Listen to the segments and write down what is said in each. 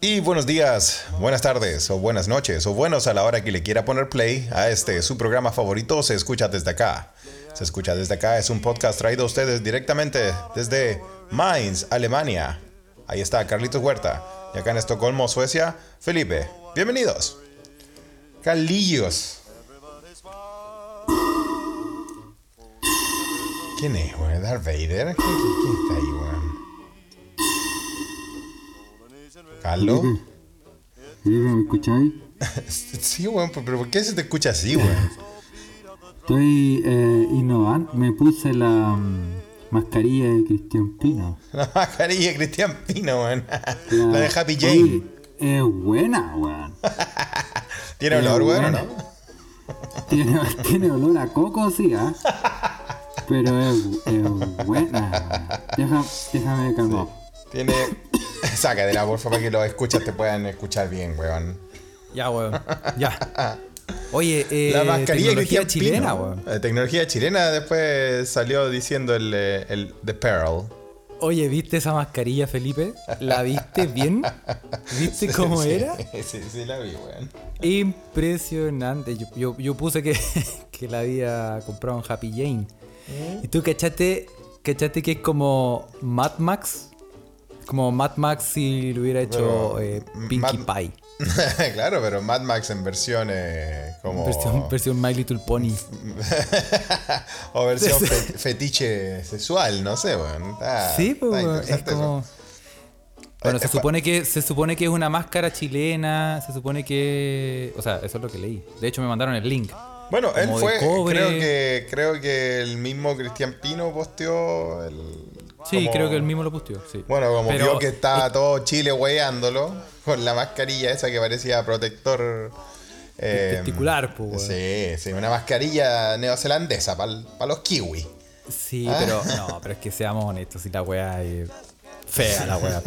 Y buenos días, buenas tardes o buenas noches o buenos a la hora que le quiera poner play a este su programa favorito se escucha desde acá. Se escucha desde acá es un podcast traído a ustedes directamente desde Mainz, Alemania. Ahí está Carlitos Huerta y acá en Estocolmo, Suecia, Felipe. Bienvenidos. Carlillos. ¿Quién es, weón? ¿Darth Vader? ¿Quién, está ahí, weón? ¿Carlos? ¿me escucháis? Sí, weón, pero ¿por qué se te escucha así, weón? Estoy eh, innovando. Me puse la mm, mascarilla de Cristian Pino. La mascarilla de Cristian Pino, weón. La, La de Happy Jane. Es buena, weón. ¿Tiene olor, weón, o no? Tiene, tiene olor a coco, sí, ¿ah? Pero es, es buena. Deja, déjame calmar. Tiene. Sácatela, por favor, para que los escuchas te puedan escuchar bien, weón. Ya, weón. Ya. Oye, eh, La mascarilla tecnología chilena, weón. La tecnología chilena después salió diciendo el, eh, el The Pearl. Oye, ¿viste esa mascarilla, Felipe? ¿La viste bien? ¿Viste cómo Sí, era? Sí, sí, la vi, weón. Impresionante. Yo, yo, yo puse que, que la había comprado en Happy Jane. ¿Y tú cachaste, cachaste que es como Mad Max? Como Mad Max si lo hubiera hecho eh, Pinkie Mad- Pie. claro, pero Mad Max en versión eh, como. Versión, versión My Little Pony. o versión fe- fetiche sexual, no sé. Está- Sí, pues, está es eso. Bueno, Eh, se eh, pa- supone que se supone que es una máscara chilena, se supone que, o sea, eso es lo que leí. De hecho me mandaron el link. Bueno, él fue, creo que creo que el mismo Cristian Pino posteó el Sí, como- creo que él mismo lo posteó, sí. Bueno, como Pero- vio que estaba todo Chile weándolo con la mascarilla esa que parecía protector eh, testicular, pues. Sí, sí, una mascarilla neozelandesa para los kiwi. Sí, Ah. pero no, pero es que seamos honestos, si la weá es fea la weá.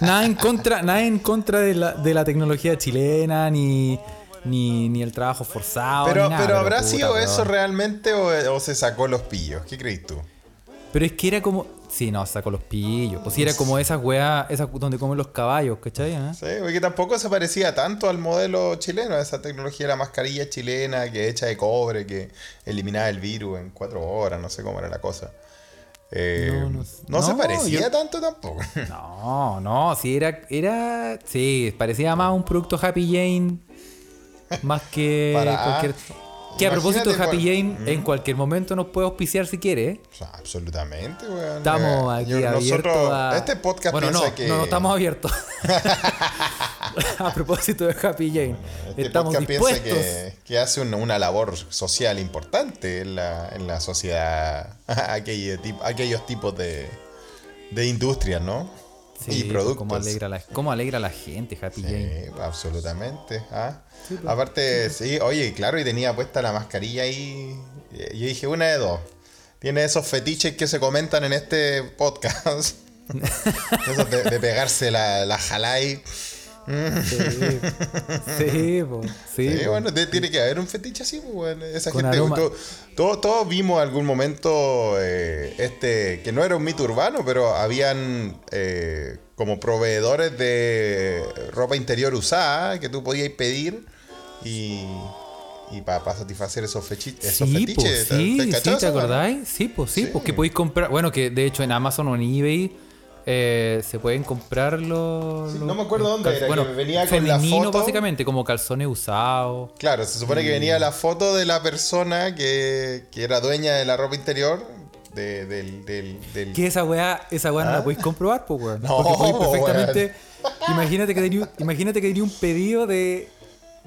nada en contra, nada en contra de la, de la tecnología chilena, ni, ni, ni el trabajo forzado. Pero, ni nada, pero ¿habrá puta, sido eso realmente o, o se sacó los pillos? ¿Qué crees tú? Pero es que era como. Sí, no, sacó los pillos. Pues sí, era como esas weas, esas donde comen los caballos, ¿cachai? eh? Sí, porque tampoco se parecía tanto al modelo chileno, esa tecnología de la mascarilla chilena que hecha de cobre, que eliminaba el virus en cuatro horas, no sé cómo era la cosa. Eh, No, no, no- se no, parecía yo- tanto tampoco. No, no, sí, era. era sí, parecía más un producto Happy Jane. Más que Para- cualquier. Que a propósito de Happy Jane, en cualquier momento nos puede auspiciar si quiere, ¿eh? O sea, absolutamente, weón. Estamos aquí yo- abiertos a... Este podcast bueno, piensa no, que. no, no estamos abiertos. a propósito de Happy Jane. Este estamos podcast piensa dispuestos. que, que hace una, una labor social importante en la, en la sociedad, aquellos tipos de, de industrias, ¿no? Sí, y productos. Cómo alegra, la, cómo alegra a la gente, Happy Jane. Sí, absolutamente. ¿ah? pues. Aparte, sí, oye, claro, y tenía puesta la mascarilla ahí. y Yo dije, una de dos. Tiene esos fetiches que se comentan en este podcast. De pegarse la, la jalai. Sí, sí, po, sí, Sí, po. bueno, tiene que haber un fetiche así, bueno, esa Con gente. Todos, todos vimos algún momento eh, este, que no era un mito urbano, pero habían eh, como proveedores de ropa interior usada que tú podías pedir y, y para satisfacer esos, esos Sí, fetiches. pues, sí, ¿Te sí, ¿te acordáis? Sí, pues sí, Sí. pues que podéis comprar. Bueno, que de hecho en Amazon o en eBay eh, se pueden comprar los. Sí, los- no me acuerdo dónde era, que Bueno, venía con la femenino, foto. básicamente, como calzones usados. Claro, se supone que venía la foto de la persona que, que era dueña de la ropa interior. de- del, del, del- Que esa weá, esa weá no la podéis comprobar, pues weón. ¿Ah? No, Porque perfectamente. Imagínate que tenía un- imagínate que tenía un pedido de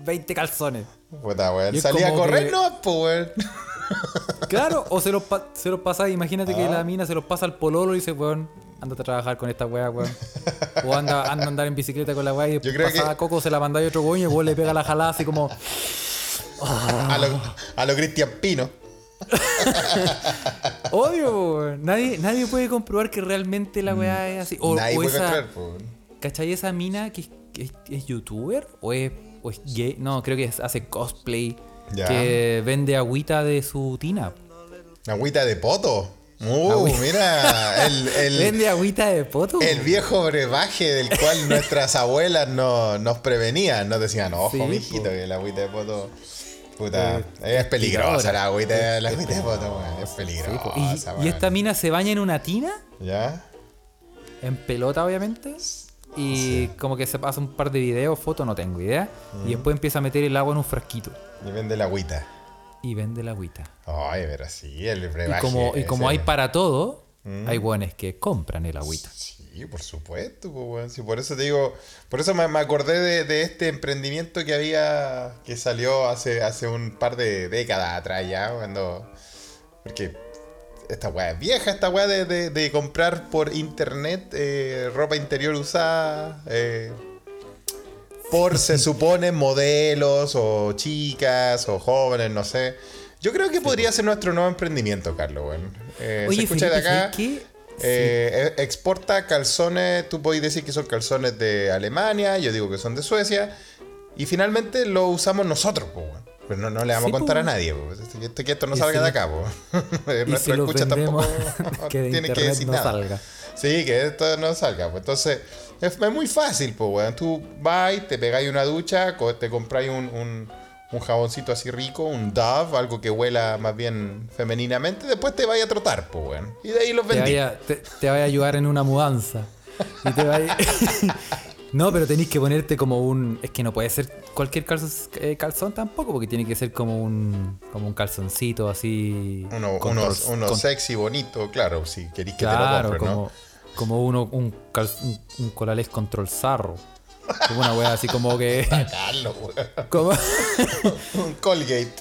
20 calzones. Puta, weón. Salía a correr, que- no, pues, weón. Claro, o se los, se los pasa, imagínate que Ah. la mina se los pasa al pololo y dice, weón, ándate a trabajar con esta weá, weón. O anda, anda a andar en bicicleta con la weá y Yo creo pasa que- Coco, se la manda a otro weón y weón le pega la jalada así como. A lo, a lo Cristian Pino. Obvio, weón. Nadie, nadie puede comprobar que realmente la weá es así. O, Nadie o puede esa, pues. ¿Cachai esa mina que, es- que es, es youtuber? ¿O es, o es gay? No, creo que hace cosplay. Ya. Que vende agüita de su tina. Agüita de poto. Uh, mira, el, el, Vende agüita de poto. el viejo brebaje del cual nuestras abuelas no, nos prevenían. Nos decían, ojo, Sí, mijito, po. que el agüita de poto. Puta, Eh, es peligrosa la agüita, la agüita de poto. Es Sí, peligrosa. y, weón. y esta mina se baña en una tina, ¿Ya? en pelota obviamente, y como que se pasa un par de videos, fotos, no tengo idea, y después empieza a meter el agua en un frasquito Y vende la agüita. Y vende la agüita. Ay, pero sí, el Y brebaje. como, y como hay para todo, hay buenos que compran el agüita. Sí, por supuesto, pues, weón. Sí, por eso te digo, por eso me, me acordé de, de este emprendimiento que había, que salió hace, hace un par de décadas atrás ya, cuando, porque esta weá es vieja, esta weá de, de- de comprar por internet eh, ropa interior usada, eh, por se supone modelos o chicas o jóvenes, no sé. Yo creo que podría ser nuestro nuevo emprendimiento, Carlos, weón. Eh, Oye, se escucha Felipe, de acá. Eh, e- exporta calzones, tú podés decir que son calzones de Alemania, yo digo que son de Suecia, y finalmente lo usamos nosotros, po, weón. Pero no, no le vamos Sí, a contar po. a nadie, po. Este- este- que esto no Y salga si de acá, po. Y Nuestra si los escucha vendemos, tampoco que de tiene que decir no nada. salga. Sí, que esto no salga. Pues entonces, es, es muy fácil, pues, weón. Tú vas, te pegáis una ducha, te compráis un, un, un jaboncito así rico, un Dove, algo que huela más bien femeninamente, después te vais a trotar, pues, weón. Y de ahí los te vendí. te, te vaya a ayudar en una mudanza. Y te vaya- no, pero tenéis que ponerte como un. Es que no puede ser cualquier calzón, eh, calzón tampoco, porque tiene que ser como un. como un calzoncito así. Uno, uno, tors- uno con- sexy, bonito, claro, si queréis que Claro, te lo compre, como, ¿no? como uno, un, cal- un, un colalés control zarro. Como una wea así como que. Weón. Como, Un Colgate.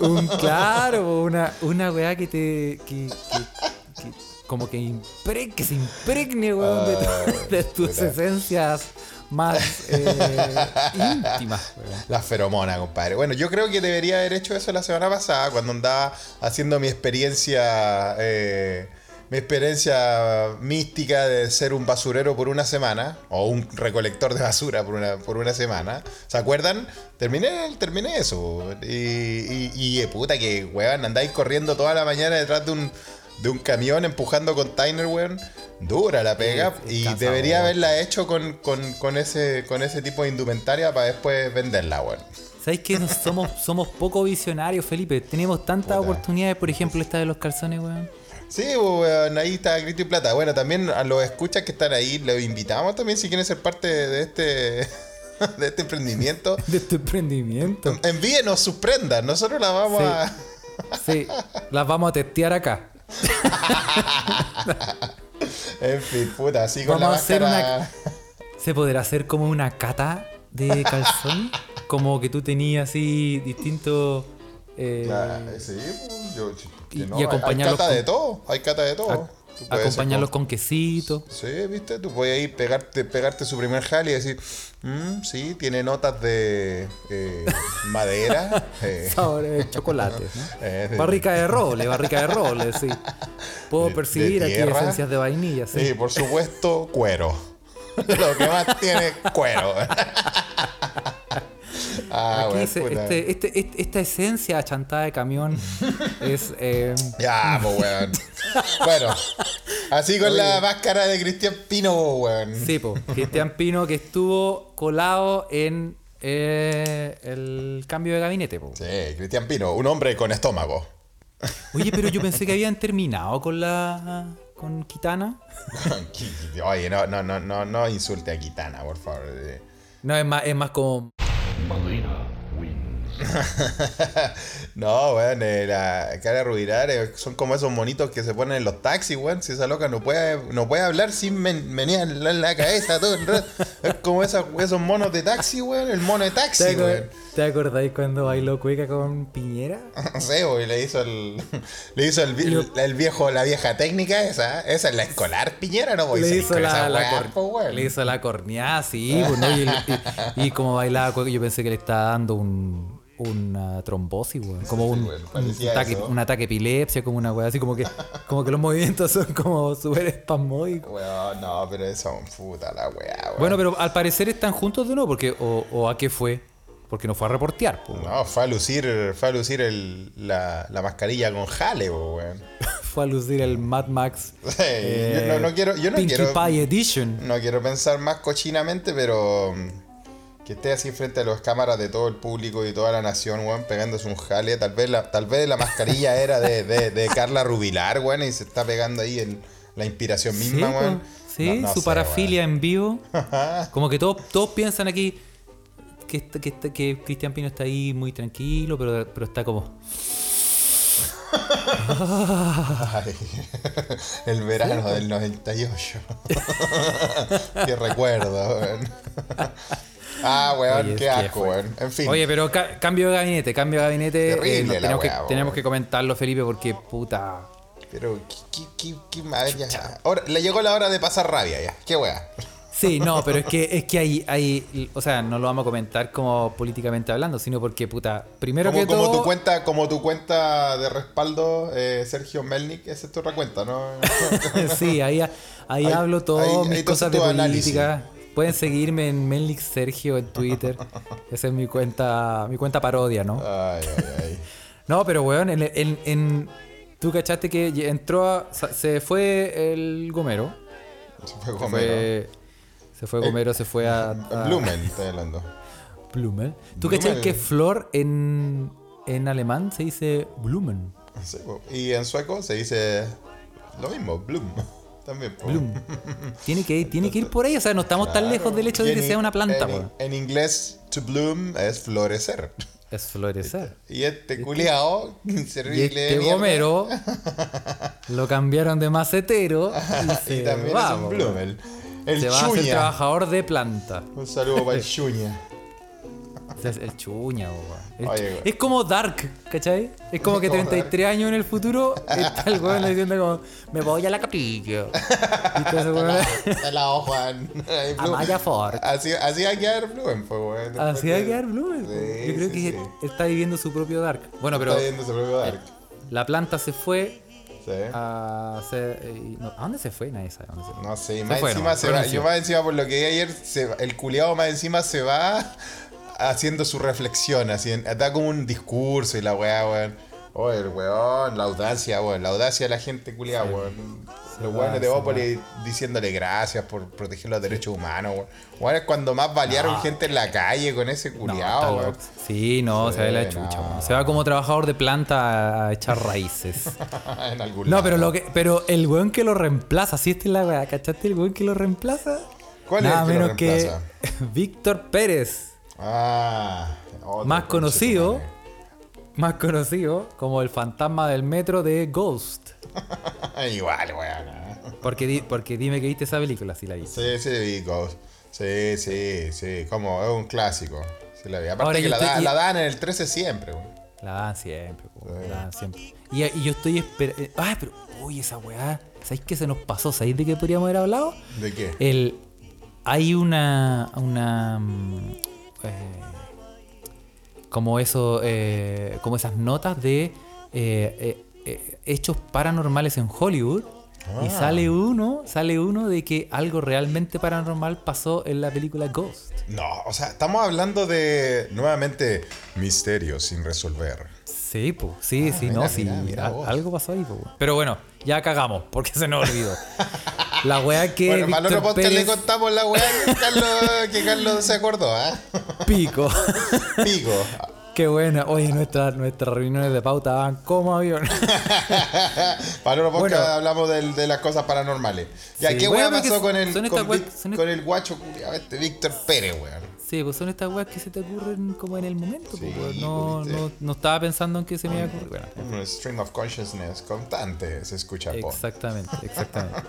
un, claro, una, una weá que te. Que, que- que como que, impre- que se impregne, weón, de, tu- Ay, de tus esencias más eh, íntimas. La feromona, compadre. Bueno, yo creo que debería haber hecho eso la semana pasada, cuando andaba haciendo mi experiencia. eh, mi experiencia mística de ser un basurero por una semana, o un recolector de basura por una, por una semana. ¿Se acuerdan? Terminé, terminé eso. Y, y, y, eh, puta que, weón, andáis corriendo toda la mañana detrás de un, de un camión empujando container, weón. Dura la pega. y debería haberla hecho con, con, con ese, con ese tipo de indumentaria para después venderla, weón. ¿Sabes que somos, somos poco visionarios, Felipe? Tenemos tantas Puta. oportunidades, por ejemplo, esta de los calzones, weón. Sí, weón, ahí está Grito y Plata. Bueno, también a los escuchas que están ahí, los invitamos también si quieren ser parte de este, de este emprendimiento. De tu emprendimiento. Envíenos sus prendas, nosotros las vamos Sí. a... Sí, las vamos a testear acá. En fin, puta, así con Vamos la a hacer máscara... una- ¿Se podrá hacer como una cata de calzón? como que tú tenías así distintos. eh, sí, yo... Y- no, y acompañarlos Hay cata con- de todo, hay cata de todo. a- Tú puedes acompañarlos ser con quesito. Sí, viste, tú puedes ir pegarte, pegarte su primer jal y decir, "Mm, sí, tiene notas de eh, madera. eh, Sabor de chocolates, ¿no? Barrica de roble, barrica de roble, sí. Puedo De- percibir de aquí esencias de vainilla, sí. Sí, por supuesto, cuero. Lo que más tiene cuero. Ah, Aquí puta. este, este- este- esta esencia achantada de camión es. eh, Ya, pues, weón. Bueno, así con la máscara de Cristian Pino, weón. sí, po, Cristian Pino que estuvo colado en eh, el cambio de gabinete, po. Sí, Cristian Pino, un hombre con estómago. Oye, pero yo pensé que habían terminado con la. con Kitana. Oye, no, no, no, no, no insulte a Kitana, por favor. No, es más, es más como. No, weón, la cara Rubirar son como esos monitos que se ponen en los taxis, weón. Si esa loca no puede, no puede hablar sin men- menear la, la cabeza todo el rato. Es como esas- esos monos de taxi, weón. El mono de taxi, ¿Te, acor- weón. ¿Te acordáis cuando bailó cueca con Piñera? No sé, weón, le hizo el. Le hizo el, vi- el viejo, la vieja técnica esa. Esa es la escolar Piñera, ¿no? Le hizo, la, la weá, cor- le hizo la corneada, sí, pues, ¿no? y, y- y como bailaba cueca, yo pensé que le estaba dando un, una trombosis, weón. Como un, un ataque, un ataque epilepsia, como una weá, así como que, como que los movimientos son como súper espasmódicos. Weón, no, pero eso, puta la weá, weón. Bueno, pero al parecer están juntos de nuevo, porque, o, o a qué fue. Porque no fue a reportear. po. No, fue a lucir, fue a lucir el- la, la mascarilla con jale, po, weón. Fue a lucir el Mad Max eh, Sí, yo no- no quiero- yo no Pinkie quiero- Pie Edition. No quiero pensar más cochinamente, pero mm, que esté así frente a las cámaras de todo el público y toda la nación, weón, pegándose un jale. Tal vez la, tal vez la mascarilla era de, de- de Carla Rubilar, weón, y se está pegando ahí el- la inspiración misma, weón. Sí, No- no su sé, parafilia en vivo. Como que todos, todos piensan aquí que, está- que, está- que Cristian Pino está ahí muy tranquilo, pero, pero está como. Ay, el verano del 98. qué recuerdo, weón. Ah, weón, Oye, qué asco, weón. En fin. Oye, pero ca- cambio de gabinete, cambio de gabinete. eh, Terrible la tenemos, que, tenemos que comentarlo, Felipe, porque puta. Pero, ¿qué, qué, qué, qué madre ya? Ahora, le llegó la hora de pasar rabia ya. Qué weá. Sí, no, pero es que es que hay, hay, o sea, no lo vamos a comentar como políticamente hablando, sino porque puta, primero Como, que como todo, tu cuenta, como tu cuenta de respaldo, eh, Sergio Melnik, esa es tu otra cuenta, ¿no? sí, ahí, ahí, Ahí- hablo todas ahí- mis cosas de análisis. política. Pueden seguirme en Melnik Sergio en Twitter. Esa es mi cuenta, mi cuenta parodia, ¿no? Ay, ay, ay. No, pero weón, en, en, en- tú cachaste que entró a, se fue el Gomero. Se fue Se Gomero. fue, se fue Gomero, se fue a, a- Blumen, estoy hablando. Blumen. ¿Tú cachai que flor en, en alemán se dice Blumen? Sí, y en sueco se dice lo mismo, Blum. También, po. Bloom. Tiene que, ir- tiene que ir por ahí, o sea, no estamos tan lejos del hecho Y de que in- sea una planta, en, en inglés, to bloom es florecer. Es florecer. Y este culiao, Y inservible este de mierda, Gomero lo cambiaron de macetero y, y se también va, es un weón. El, Se va a chuña. trabajador de planta. Un saludo para el chuña. El chuña. El Oye. Es como Dark, ¿cachai? Es como que Como 33 años en el futuro está el weón diciendo como, me voy a la capilla. Y todo ese weón- la Juan. Ay, A. Maya Ford. Así, así va a quedar Blumen, pues, weón. Así va a quedar Blumen. Sí, Yo creo sí, que sí. está viviendo su propio Dark. Bueno, pero Está viendo su propio Dark. la planta se fue Sí. a hacer... eh, no, ¿A dónde se fue? Nadie sabe a dónde se fue. No sé, Se más fue, encima no, se va. Yo más encima por lo que vi ayer, se- el culiado más encima se va haciendo su reflexión, así, da como un discurso y la weá, weón. Oh, el weón, la audacia, weón, la audacia de la gente culiada, weón. Los weones de se Bópoli diciéndole gracias por proteger los derechos humanos, weón. Weón, es cuando más balearon gente en la calle con ese No, culiado, loco. Sí, no, Sí, se ve la no. chucha. weón. Se va como trabajador de planta a echar raíces. en algún No, lado. pero lo que, pero el weón que lo reemplaza, si esta es la weá, ¿cachaste el weón que lo reemplaza? ¿Cuál es Nada el que lo menos que reemplaza? Víctor Pérez, Ah, más conocido. más conocido como el fantasma del metro de Ghost. Igual, weón. Porque, di- porque dime que viste esa película, si la viste. Sí, sí, vi Ghost. Sí, sí, sí. Como es un clásico. Sí, la vi. Aparte Ahora que la, da- y- la dan en el 13 siempre, weón. La dan siempre, la dan siempre. Y, y yo estoy esperando. Ay, pero, uy, esa weá. ¿Sabéis qué se nos pasó? ¿Sabéis de qué podríamos haber hablado? ¿De qué? El, hay una. una mm, eh, como eso. eh, como esas notas de eh, eh, hechos paranormales en Hollywood. Y Ah. sale uno, sale uno de que algo realmente paranormal pasó en la película Ghost. No, o sea, estamos hablando de nuevamente misterios sin resolver. Sí, pues, sí, sí, Ah, mira, no, sí. mira, algo pasó ahí, po. Pero bueno, ya cagamos, porque se nos olvidó. La weá que. bueno, Víctor le contamos la weá que Carlos, que Carlos se acordó, ¿ah? Pico. Pico. Qué buena. Oye, nuestras nuestras reuniones de pauta van como avión. Para podcast Bueno. hablamos de, las cosas paranormales. Ya, Sí, ¿qué weá pasó con el, con, el guacho este Víctor Pérez, weón? Sí, pues son estas weas que se te ocurren como en el momento. Sí, pues, no, pues, no, no estaba pensando en que se me iba a ocurrir. Bueno, Un stream of consciousness constante se escucha po. exactamente, exactamente.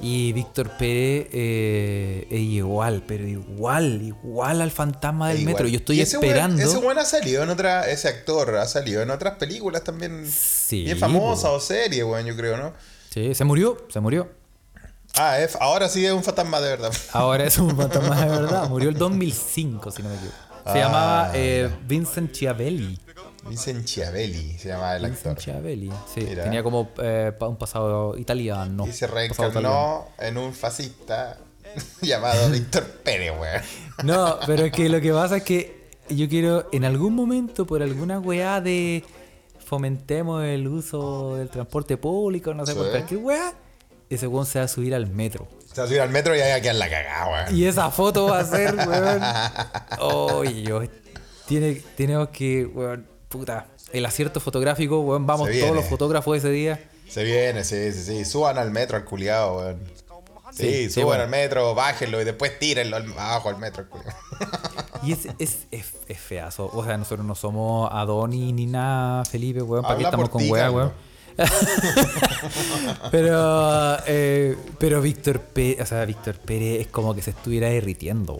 Y Víctor Pérez eh, es igual, pero igual, igual al fantasma del Igual. metro. Yo estoy ese esperando. ese weón ha salido en otra, ese actor ha salido en otras películas también Sí, bien famosas o series, weón, yo creo, ¿no? Sí, se murió, se murió. Ah, es- ahora sí es un fantasma de verdad. Ahora es un fantasma de verdad. Murió el 2005, si no me equivoco. Se Ah, llamaba eh, Vincent Chiavelli. Vincent Chiavelli se llamaba el Vincent actor. Chiavelli. Sí, Mira. tenía como eh, un pasado italiano. Y se reencarnó en un fascista llamado Víctor Pérez, weón. No, pero es que lo que pasa es que yo quiero, en algún momento, por alguna weá de fomentemos el uso del transporte público, no sé, por Sí. cualquier weá, ese weón se va a subir al metro. Se va a subir al metro y ahí va a quedar la cagada, weón. Y esa foto va a ser, weón. Oye, yo. Tiene, tenemos que, weón, puta. El acierto fotográfico, weón. Vamos todos los fotógrafos ese día. Se viene, sí, sí, sí. Suban al metro al culiado, weón. Sí, suban bueno. al metro, bájenlo y después tírenlo al- abajo al metro. Y es, es, es, es feazo. O sea, nosotros no somos Adoni ni nada, Felipe, weón. ¿Para qué estamos con weá, weón? pero, eh, pero Víctor Pérez, o sea, Víctor Pérez es como que se estuviera derritiendo.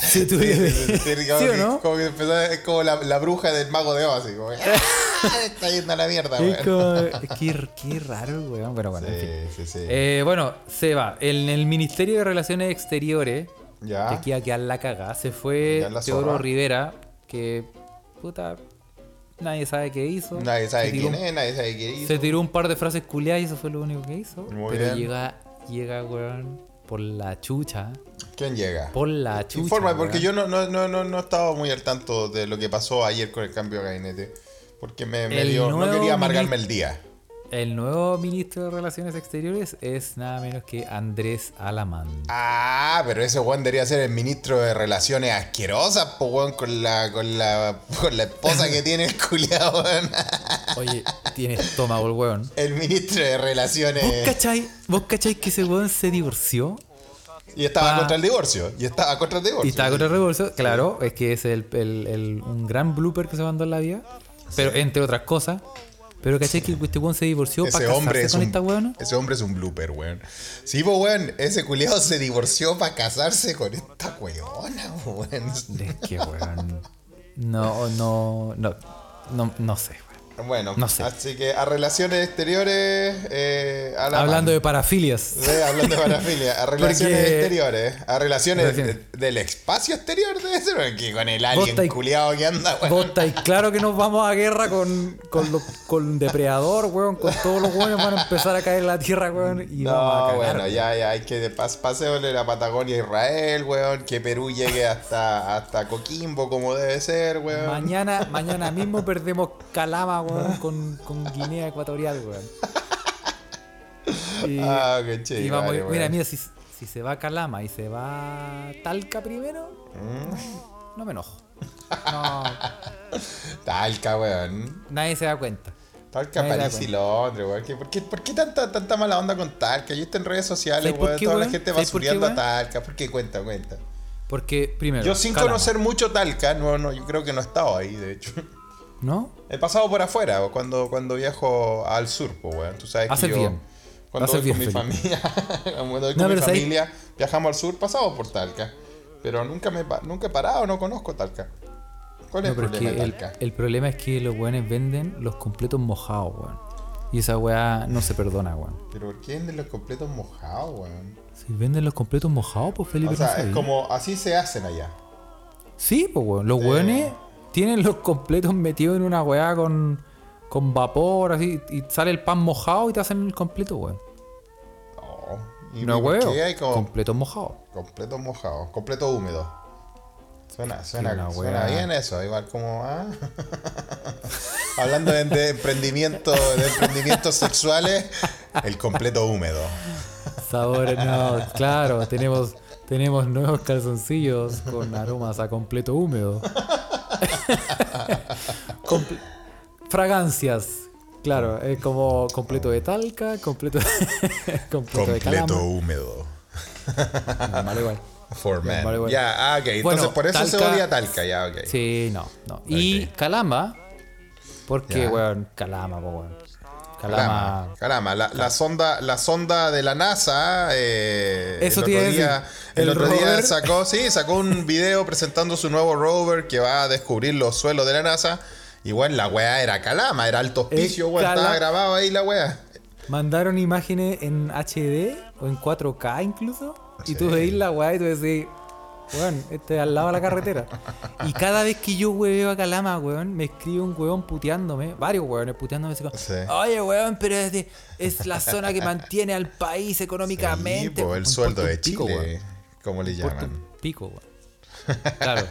Se estuviera- Sí, sí, sí, como ¿Sí o que- no? Como que empezó, es como la, la bruja del mago de Oz, así como, ¡ah! está yendo a la mierda, Es weón. como, es que, qué raro, weón. Pero bueno, en fin. Eh, bueno, se va. En el Ministerio de Relaciones Exteriores, Ya. que aquí a quedar la cagada, se fue Teodoro. Rivera, que puta, nadie sabe qué hizo. Nadie sabe quién un- es, nadie sabe qué hizo. Se tiró un par de frases culiadas y eso fue lo único que hizo. Muy pero bien. llega, llega, weón, por la chucha. ¿Quién llega? Por la chucha. Informa, porque yo no, no, no, no, no estaba muy al tanto de lo que pasó ayer con el cambio de gabinete. Porque me, me dio, no quería amargarme el día. El nuevo ministro de Relaciones Exteriores es nada menos que Andrés Alamán. Ah, pero ese weón debería ser el ministro de Relaciones Asquerosas, po weón, con la, con la, con la esposa que tiene el culiado, weón. Oye, tiene estómago el weón. El ministro de ¿Vos Relaciones. cachai, ¿Vos cachai que ese weón se divorció? Y estaba Pa- contra el divorcio. Y estaba contra el divorcio. Y estaba contra el divorcio, claro, es que es el, el- el- un gran blooper que se mandó en la vida. Pero entre otras cosas. Pero cachai que este weón se divorció para Ese casarse hombre, es con un, esta weona. ese hombre es un blooper, weón. Sí, pues, weón, ese culiado se divorció para casarse con esta weona, weón. Es que weón. No, no, no, no, no sé, weón. Bueno, No sé. así que a relaciones exteriores, eh, a la Hablando de parafilias. Hablando de parafilia, a relaciones Porque- exteriores, a relaciones de- del espacio exterior debe ser porque con el alien culiado que anda, weón. Vos estáis claro que nos vamos a guerra con, con, los- con Depredador, weón. Con todos los weones van a empezar a caer en la tierra, weón. Y vamos a No, cagar, bueno, ya, ya, hay que pas pasearle la Patagonia a Israel, weón, que Perú llegue hasta, hasta Coquimbo como debe ser, weón. Mañana, mañana mismo perdemos Calama, weón, con, con Guinea Ecuatorial, weón. Y, Ah, qué chido. y vamos, vale, mira, mira, si, si se va Calama y se va Talca primero, Mm. no me enojo. No, Talca, weón. nadie se da cuenta. Talca, Nadie París y. Londres, weón. ¿Qué- ¿Por qué, por qué tanta, tanta mala onda con Talca? Yo estoy en redes sociales, ¿Sabes por weón. Toda la gente ¿Sabes por qué, basureando a? Talca. ¿Por qué? Cuenta, cuenta. Porque, primero. Yo sin Calama, conocer mucho Talca, no, no, yo creo que no he estado ahí, de hecho. ¿No? He pasado por afuera cuando, cuando viajo al sur, pues, weón. Tú sabes Haces que yo. bien. Cuando Haces voy con mi familia, cuando voy No, con mi familia, viajamos al sur, pasamos por Talca. Pero nunca me nunca he parado, no conozco Talca. ¿Cuál es No, el es problema que de el, Talca? el problema es que los weones venden los completos mojados, weón. Y esa weá no se perdona, weón. Pero ¿por qué venden los completos mojados, weón? Si venden los completos mojados, pues Felipe. O sea, no es como así se hacen allá. Sí, pues weón. Los weones tienen los completos metidos en una weá con, con vapor, así, y sale el pan mojado y te hacen el completo, weón. Oh, ¿y No, por weón. Completos mojados. completos mojados, completo húmedo? Suena, suena, suena bien eso, igual como ah. hablando de, de emprendimiento, de emprendimientos sexuales, el completo húmedo. Sabores, no, claro, tenemos, tenemos nuevos calzoncillos con aromas a completo húmedo. Fragancias, claro, es como completo de talca, completo, completo de Completo calama. húmedo. Normal igual. For men. Vale, vale. Ya, ah, ok. Entonces Bueno, por eso se Talca- odia Talca, ya, ok. Sí, no, no. Y Ok. calama, porque, weón, calama, weón. Calama. caramba, la, la sonda, la sonda de la NASA, eh, Eso el otro día, el El otro día sacó, sí, sacó un video presentando su nuevo rover que va a descubrir los suelos de la NASA. Y bueno, la weá era calama, era alto hospicio, weón, estaba grabado ahí la weá. Mandaron imágenes en HD o en 4K incluso. Y tú veis la weá y tú decís, weón, este es al lado de la carretera. y cada vez que yo hueveo a Calama, weón, me escribe un weón puteándome, varios weones puteándome. Así como, Sí. Oye, weón, pero es, de- es la zona que mantiene al país Sí, económicamente. po, el sueldo de pico, Chile, weón. como le llaman. pico, weón. Claro.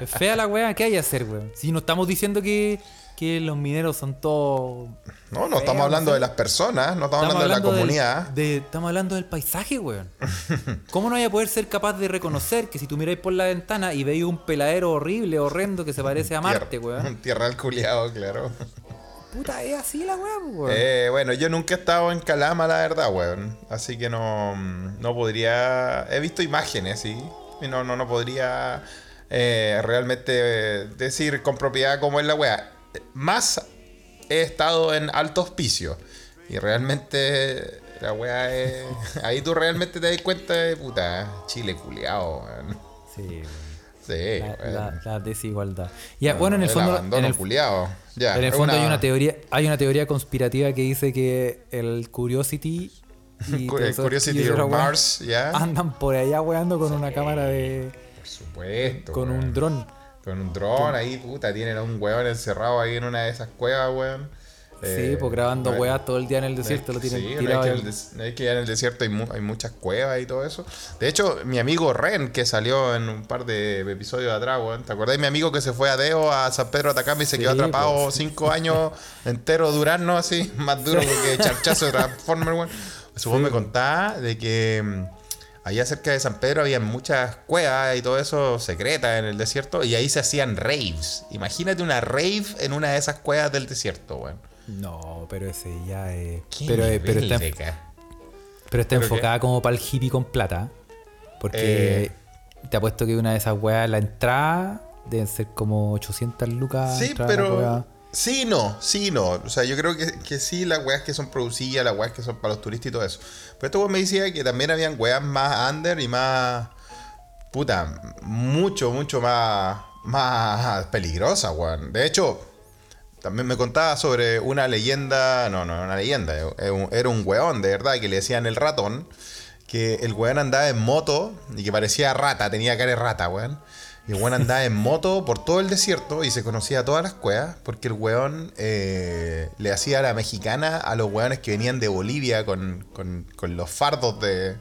Es fea la weá, ¿qué hay que hacer, weón? Si no estamos diciendo que, que los mineros son todos. No, no estamos hablando de las personas, no estamos, hablando de la del- comunidad. de- estamos hablando del paisaje, weón. ¿Cómo no vaya a poder ser capaz de reconocer que si tú miráis por la ventana y veis un peladero horrible, horrendo que se parece a Marte, Tierra- weón? Un tierral culiado, claro. Puta, es así la weá, weón. Eh, bueno, yo nunca he estado en Calama, la verdad, weón. Así que no, no podría. He visto imágenes, sí. Y no, no, no podría eh, realmente decir con propiedad cómo es la weá. Más he estado en alto hospicio. Y realmente la weá es. Ahí tú realmente te das cuenta de puta. Chile culiao, weón. Sí, weón. Sí, La, weón. la- la desigualdad. Ya, bueno, en el El fondo. En el, culiao. Ya, en el fondo hay una- teoría, hay una teoría conspirativa que dice que el Curiosity y el Curiosity weá Mars, ya. andan por allá weando con una cámara de. Por supuesto. con weón. un dron. Con un dron ahí, puta, tienen a un weón encerrado ahí en una de esas cuevas, weón. sí, Eh, pues grabando no- weas todo el día en el desierto, lo tienen sí, no tirado. es, que el no es que ya en el desierto hay, mu- hay muchas cuevas y todo eso. De hecho, mi amigo Ren, que salió en un par de episodios atrás, weón. ¿Te acordás mi amigo que se fue a Deo, a San Pedro Atacama y se Sí, quedó atrapado pues. cinco años entero durando así? Más duro que charchazo de Transformer, weón. Su weón me contaba de que mm, allá cerca de San Pedro había muchas cuevas y todo eso secretas en el desierto y ahí se hacían raves. Imagínate una rave en una de esas cuevas del desierto, weón. No, pero ese ya es. Pero, eh, pero nivel está, pero está ¿Pero enfocada como para el hippie con plata. Porque Eh. te apuesto que una de esas weas, la entrada, deben ser como 800 lucas. Sí, pero. Sí, no, sí, no. O sea, yo creo que, que sí, las weas que son producidas, las weas que son para los turistas y todo eso. Pero este weón me decía que también habían weas más under y más. Puta, mucho, mucho más. Más peligrosas, weón. De hecho, también me contaba sobre una leyenda. No, no, una leyenda. un- Era un weón, de verdad, que le decían el ratón. Que el weón andaba en moto y que parecía rata, tenía cara de rata, weón. Y el weón andaba en moto por todo el desierto y se conocía todas las cuevas porque el weón eh, le hacía a la mexicana a los weones que venían de Bolivia con, con- con los fardos de.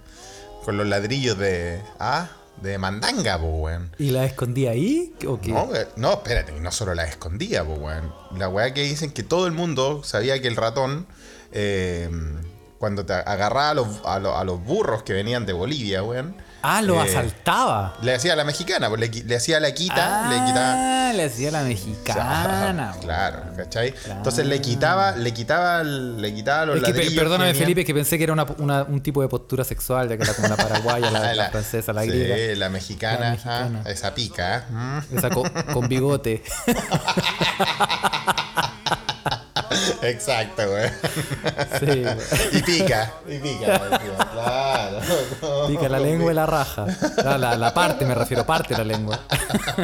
con los ladrillos de. Ah, de mandanga, po, weón. ¿Y la escondí ahí? ¿O qué? No, eh, no, espérate, no solo la escondía, pues, weón. La weá que dicen que todo el mundo sabía que el ratón, eh, cuando te agarraba a los, a, los, a los burros que venían de Bolivia, weón. Ah, lo eh, asaltaba. Le hacía a la mexicana, pues le, le hacía la quita, le quitaba. Ah, le hacía la mexicana. claro, ¿cachai? Entonces le quitaba, le quitaba, le quitaba los Es que, per- ladrillos. perdóname, que Felipe, que pensé que era una- una- un tipo de postura sexual, ya que era como la paraguaya, la, la La- francesa, la sí, griega. la mexicana, La esa pica. ¿eh? Esa co- con, bigote. Exacto, weón. Sí, weón. Y pica, y pica. claro. Pica la lengua y la raja. La, la- la parte, me refiero, parte la lengua.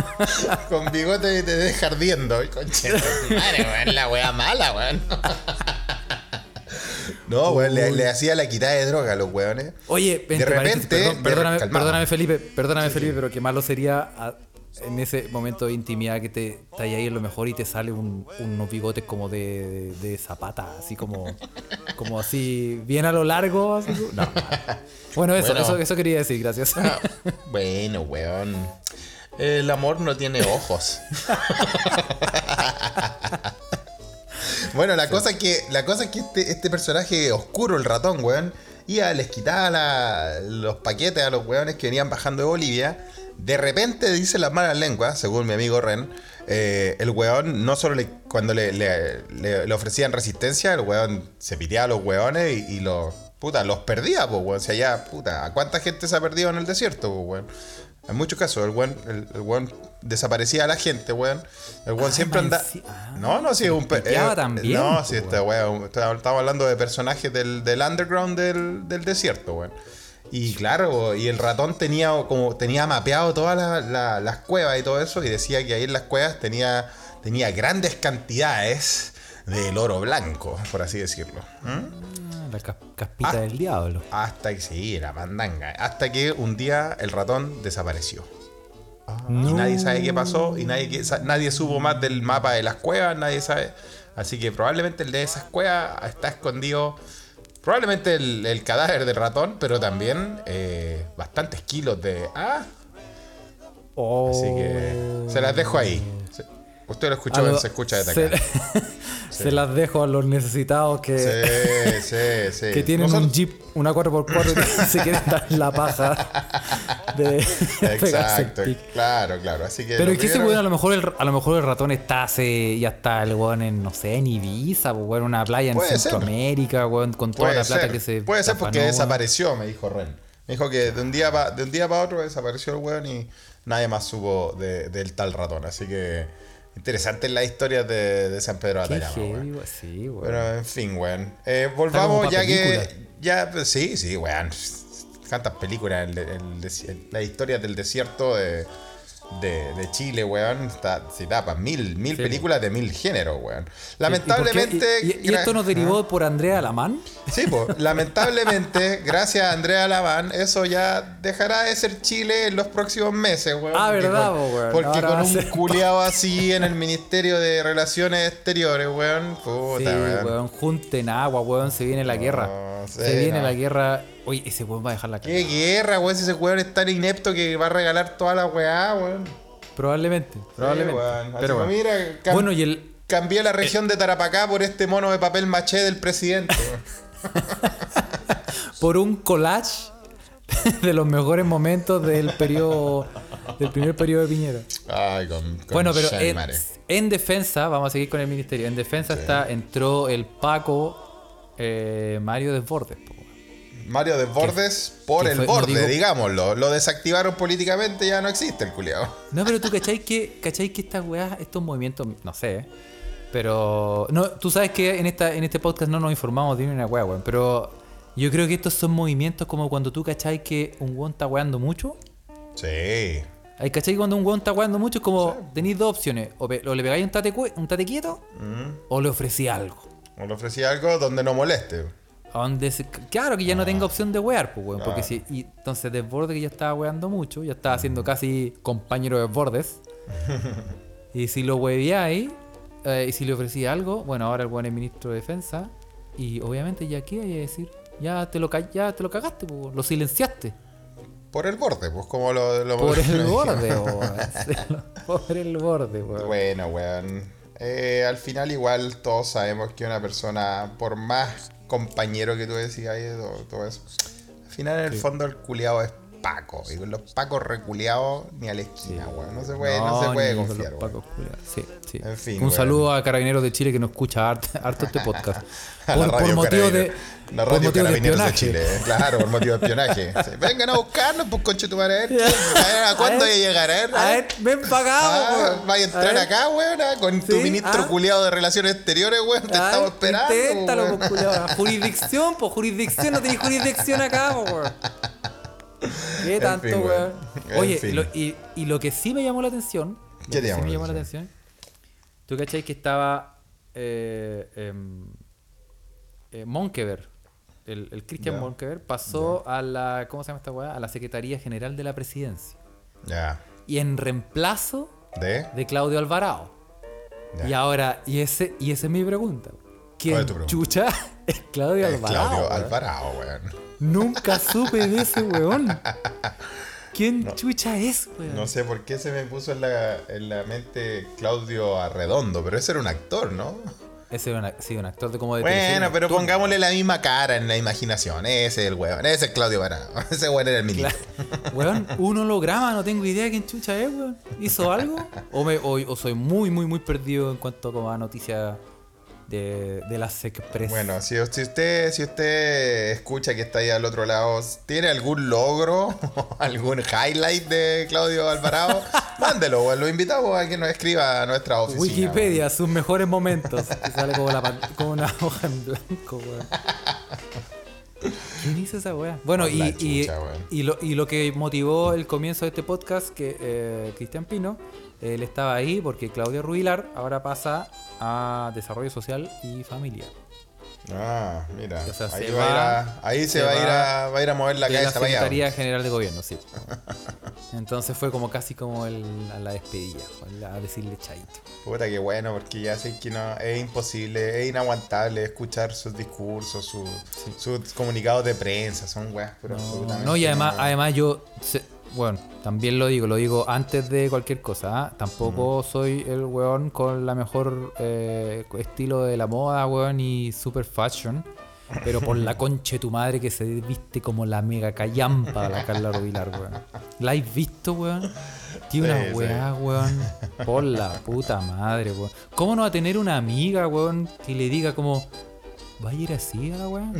Con bigote te deja ardiendo. Concheta, madre, weón, la wea mala, weón. No, weón, le, le hacía la quitada de droga a los weones. Oye, De repente, perdón, de- perdóname, perdóname, Felipe, perdóname, Felipe, pero qué malo sería a- en ese momento de intimidad que te estás ahí en lo mejor y te sale un- unos bigotes como de, de, de zapata, así como, como así, bien a lo largo. así como- no. Bueno, eso, Bueno. Eso, eso quería decir, gracias. Bueno, weón. El amor no tiene ojos. bueno, la cosa es que, la cosa es que este, este personaje oscuro, el ratón, weón, iba, les quitaba la- los paquetes a los weones que venían bajando de Bolivia. De repente, dice las malas lenguas, según mi amigo Ren, eh, el weón no solo le, cuando le, le- le- le ofrecían resistencia, el weón se piteaba a los weones y, y los, puta, los perdía, pues, weón. O sea, ya, puta, ¿a cuánta gente se ha perdido en el desierto, pues, weón? En muchos casos, el weón, el, el weón desaparecía a la gente, weón. El weón Ah, siempre más anda. enci- ah, no, no, sí, un eh, también, No, sí, este weón. Estamos hablando de personajes del, del underground del, del desierto, weón. Y claro, y el ratón tenía como tenía mapeado todas la- la- las cuevas y todo eso, y decía que ahí en las cuevas tenía, tenía grandes cantidades del oro blanco, por así decirlo. ¿Mm? La cas- caspita Ah. del diablo. Hasta que sí, la mandanga. Hasta que un día el ratón desapareció. Y No. nadie sabe qué pasó, y nadie, nadie supo más del mapa de las cuevas, nadie sabe. Así que probablemente el de esas cuevas está escondido. Probablemente el, cadáver del ratón, pero también eh, bastantes kilos de. Ah. Así que se las dejo ahí. Usted lo escuchó A en lo- Se Escucha desde se, acá. se las dejo a los necesitados que, Sí, sí, sí. que tienen Nosotros- un Jeep, una 4x4 y que se quieren dar la paja de, Exacto, claro, claro. Así que Pero es que ese weón a lo mejor el, a lo mejor el ratón está hace, ya está el weón en, no sé, en Ibiza, pues, weón, en una playa en Puede. Centroamérica, weón, con toda Puede la plata ser, que se puede ser porque desapareció, me dijo Ren. Me dijo que de un día pa- de un día para otro desapareció el weón y nadie más supo de- del tal ratón. Así que interesante la historia de, de San Pedro de weón, sí, weón. Pero en fin, weón. Eh, volvamos ya película. que. Ya, pues, sí, sí, weón. Tantas películas. El, el desi- la historia del desierto de, de, de Chile, weón. Está, se tapa mil, mil Sí, películas de mil géneros, weón. Lamentablemente. ¿Y, y- y esto nos derivó por Andrea Alamán? Sí, pues, lamentablemente, gracias a Andrea Laván, eso ya dejará de ser Chile en los próximos meses, weón. Ah, Porque verdad, con- weón. Porque Ahora con un ser- culiado así en el Ministerio de Relaciones Exteriores, weón. Puta, Sí, weón. weón, junten agua, weón, se viene la guerra. sí, se viene no. la guerra. Oye, ese weón va a dejar la Qué cara. guerra, weón, si ese weón es tan inepto que va a regalar toda la weá, weón. Probablemente, probablemente. Sí, weón. Pero bueno. mira, cam- Bueno, y el, cambié la región de Tarapacá por este mono de papel maché del presidente. por un collage de los mejores momentos del periodo del primer periodo de Piñera. Ay, con, con Bueno, pero en, defensa, vamos a seguir con el ministerio. En defensa está entró el Paco eh, Mario Desbordes. po. Mario Desbordes por el fue- no borde, digo- digámoslo. Lo desactivaron políticamente, ya no existe el culiao. No, pero tú cachai que, cachai que estas weas, estos movimientos, no sé, pero no, tú sabes que en esta, en este podcast no nos informamos de una wea, weón. Pero yo creo que estos son movimientos como cuando tú cachai que un weón está weando mucho. Sí. Hay cachai que cuando un weón está weando mucho es como tenéis dos opciones. O, pe- o le pegáis un tate, un tate quieto o le ofrecí algo. O le ofrecí algo donde no moleste. A donde se- claro que ya no tenga opción de wear, pues, weón. Porque Ah. si. Y entonces Desbordes que ya estaba weando mucho, ya estaba siendo casi compañero de Desbordes. y si lo weíais, eh, y si le ofrecía algo, bueno, ahora el weón es ministro de defensa. Y obviamente ya qué hay a decir. Ya te lo, ya te lo cagaste, pues, lo silenciaste. Por el borde, pues como lo... lo- Por el borde, weón. Por el borde, weón. Bueno, weón. Eh, al final igual todos sabemos que una persona, por más compañero que tú decías y todo, todo eso, al final en el fondo el culiado es Paco. Y con los Pacos reculeados ni a la esquina, weón. No se puede, no, se puede con confiar, los weón. pacos culiados. Sí, sí. En fin, Un weón. saludo a Carabineros de Chile que nos escucha harto, harto este podcast. Radio motivo de, La por radio motivo de Carabineros de, espionaje. Chile, eh. claro, por motivo de espionaje. Vengan a buscarnos, pues conche tu madre. A ver, ¿a cuándo A ver, voy a llegar? A ver, A ver, ven acá, Ah, a entrar acá, weón, ah, con tu ministro ah. culiado de Relaciones Exteriores, weón. Te ah, estamos esperando. inténtalo, pues. Jurisdicción, pues jurisdicción, no tenéis jurisdicción acá, weón. ¿Qué tanto, fin, weón? weón. En Oye, fin. lo- y, y lo que sí me llamó la atención. ¿Qué te sí me la llamó la atención? ¿Tú cachai que estaba eh, em, eh, Monkever? El, el Christian Ya. Monkever pasó a la. ¿Cómo se llama esta weá? A la Secretaría General de la Presidencia. Ya. Y en reemplazo ¿De? de Claudio Alvarado. Y ahora, y ese, y esa es mi pregunta. ¿Cuál ¿Quién es tu pregunta? chucha es Claudio Es Alvarado? Claudio weón? Alvarado, weón. Nunca supe de ese weón. ¿Quién chucha es, weón? No sé por qué se me puso en la, en la mente Claudio Arredondo, pero ese era un actor, ¿no? Ese una- sí, un actor de como de Bueno, pero pongámosle la misma cara en la imaginación. Ese es el weón. Ese es Claudio Varado. Ese weón era el ministro. Weón, un holograma, no tengo idea de quién chucha es, weón. ¿Hizo algo? O, me, o, o soy muy, muy, muy perdido en cuanto como a noticias de, de las Express. Bueno, si, si usted si usted escucha que está ahí al otro lado, ¿tiene algún logro, algún highlight de Claudio Alvarado? Mándelo, weón. Lo invitamos a que nos escriba a nuestra oficina. Wikipedia, sus mejores momentos. Que sale como, la como una hoja en blanco, weón. ¿Quién hizo esa weá? Bueno, y, y lo, y lo que motivó el comienzo de este podcast, que eh, Cristian Pino, él estaba ahí porque Claudio Rubilar ahora pasa a Desarrollo Social y Familia. Ah, mira. O sea, ahí se va, a ir va- a, ahí se, se va, a ir va a, va a ir a mover la la cabeza. Secretaría General de Gobierno, sí. Entonces fue como casi como el, a la despedida, a decirle chaito. Puta que bueno, porque ya sé que no, es imposible, es inaguantable escuchar sus discursos, su- sus comunicados de prensa, son weas, pero No, absolutamente no, y además, no. además yo, se- bueno, también lo digo, lo digo antes de cualquier cosa. ¿ah? Tampoco soy el weón con la mejor eh, estilo de la moda, weón, y super fashion. Pero por la concha de tu madre que se viste como la mega callampa la Carla Rubilar, weón. ¿La has visto, weón? Tiene Sí, una sí. weá, weón. Por la puta madre, weón. ¿Cómo no va a tener una amiga, weón, que le diga como... ¿Va a ir así a la weá?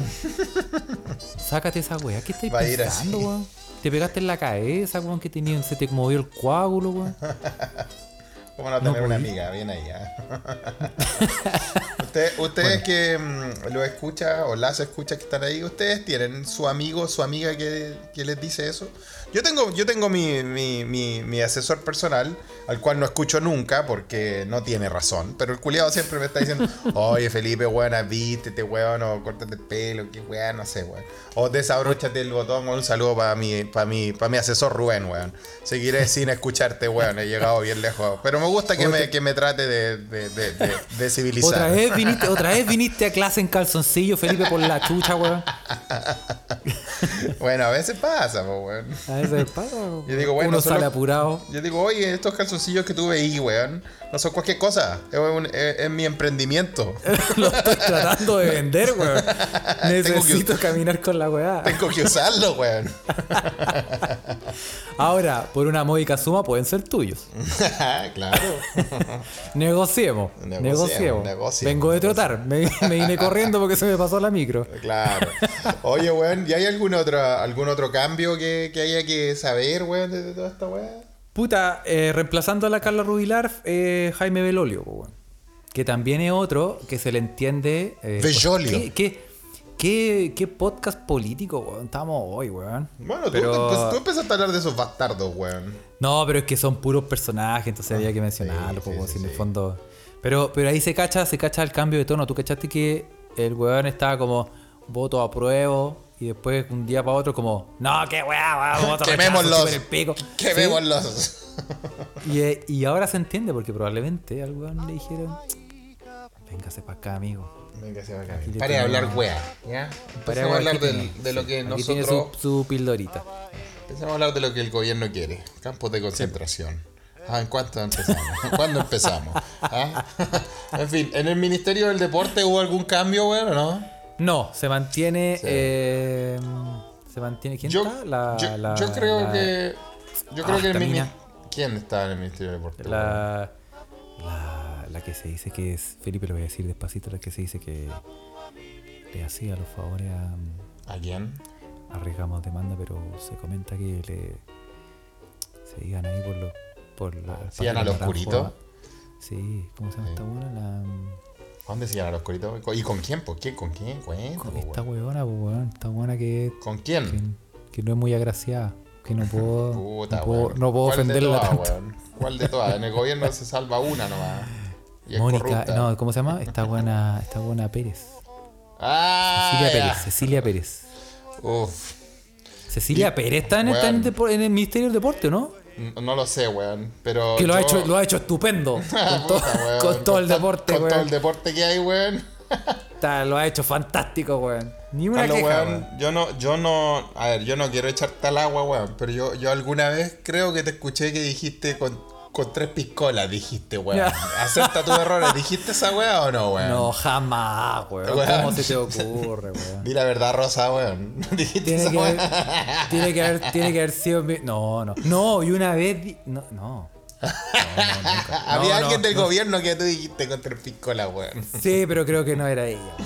Sácate esa weá. ¿Qué estáis pensando, weón? Te pegaste en la cabeza, weón, que tenía, se te movió el coágulo, weón. ¿Cómo no tener No una amiga? Bien ahí, ¿ah? Usted- ustedes que mm, lo escuchan o las escuchas que están ahí, ¿ustedes tienen su amigo, su amiga que, que les dice eso? Yo tengo, yo tengo mi, mi, mi, mi asesor personal, al cual no escucho nunca porque no tiene razón, pero el culiado siempre me está diciendo, oye Felipe, weón, vístete, weón, o córtate el pelo, que weón, no sé, weón. O desabróchate el botón, un saludo para mi, para mi, para mi asesor Rubén, weón. Seguiré sin escucharte, weón, he llegado bien lejos. Pero me gusta que, me, que me trate de, de, de, de- civilizar. Otra vez viniste, otra vez viniste a clase en calzoncillo, Felipe, por la chucha, weón. Bueno, a veces pasa, weón. Veces pasa. Yo digo, bueno, Uno sale apurado. Yo digo, oye, estos calzoncillos que tú veí, weón, no son cualquier cosa. Es, un- es- es mi emprendimiento. Lo estoy tratando de vender, weón. Necesito caminar con la weá. Tengo que usarlo, weón. Ahora, por una módica suma pueden ser tuyos. claro. Negociemos. Negociemos, Negociemos. negociemos, Vengo de trotar. Me, me vine corriendo porque se me pasó la micro. Claro. Oye, weón, ¿y hay algún otro, algún otro cambio que, que haya que saber, weón, de, de toda esta weá? Puta, eh, reemplazando a la Carla Rubilar, eh, Jaime Belolio, weón. que también es otro que se le entiende. eh, Bellolio. ¿qué, qué, qué, qué podcast político, weón? Estamos hoy, weón. Bueno, tú, Pero- empe- tú empezaste a hablar de esos bastardos, weón. No, pero es que son puros personajes, entonces había que mencionarlo, sí, sí, en el fondo. Pero, pero ahí se cacha, se cacha el cambio de tono. Tú cachaste que el weón estaba como voto a prueba y después un día para otro como, no, qué weá, voto rechazo, Quemémoslos. el pico. Quemémoslos. Y, eh, y ahora se entiende porque probablemente al weón le dijeron, véngase para acá, amigo. Venga, se va acá. De tenemos- hablar weá, ¿ya? Para a hablar tiene- de lo que aquí tiene nosotros... su, su pildorita. Empecemos a hablar de lo que el gobierno quiere. Campos de concentración. Ah, ¿en cuánto empezamos? ¿Cuándo empezamos? ¿Ah? En fin, ¿en el Ministerio del Deporte hubo algún cambio, weón, o no? No, se mantiene. Sí. eh, se mantiene. ¿Quién Yo, está? La, yo, la- yo creo la- que... Yo creo Ah, que el esta mini- mina. ¿Quién está en el Ministerio del Deporte? weón? La, la, la que se dice que es. Felipe lo voy a decir despacito, la que se dice que le hacía los favores a. ¿A quién? Arriesgamos demanda, pero se comenta que le. Se iban ahí por los. Por la, el ¿Se iban Parque al Naranjo oscurito? a- Sí, ¿cómo se llama esta buena? La. ¿A dónde se iban a los coritos? ¿Y con quién? ¿Por qué? ¿Con quién? Con esta huevona, pues, weón. Esta buena que, ¿Con quién? que no es muy agraciada. Que no puedo. Puta, no puedo, no puedo ¿Cuál de ofenderla todas, tanto. weón? ¿Cuál de todas? En el gobierno se salva una nomás. Y Mónica, no, ¿cómo se llama? Esta buena, esta buena Pérez. Ah, Cecilia. Pérez, Cecilia Pérez. Uf. Cecilia Y- Pérez está en, está en, depo- en el Ministerio del Deporte, ¿no? No lo sé, weón. Pero. Que lo ha, hecho, lo ha hecho estupendo. Con, to- Puta, weón. con todo el to- deporte, Con todo el deporte que hay, weón. Lo ha hecho fantástico, weón. Ni una Carlos, queja, weón, weón. yo no, yo no, a ver, yo no quiero echarte al agua, weón, pero yo, yo alguna vez creo que te escuché que dijiste con, con tres piscolas, dijiste, weón. Acepta tus errores, ¿dijiste esa weá o no, weón? No, jamás, weón. Weón. ¿Cómo se te ocurre, weón? Di la verdad, Rosa, weón. ¿Dijiste Tiene esa que, haber, weá? tiene, que haber, tiene que haber sido. mi- No, no. No, y una vez. di- No, no. No, no. Había alguien del no. gobierno que tú dijiste con tres piscolas, weón. Sí, pero creo que no era ella.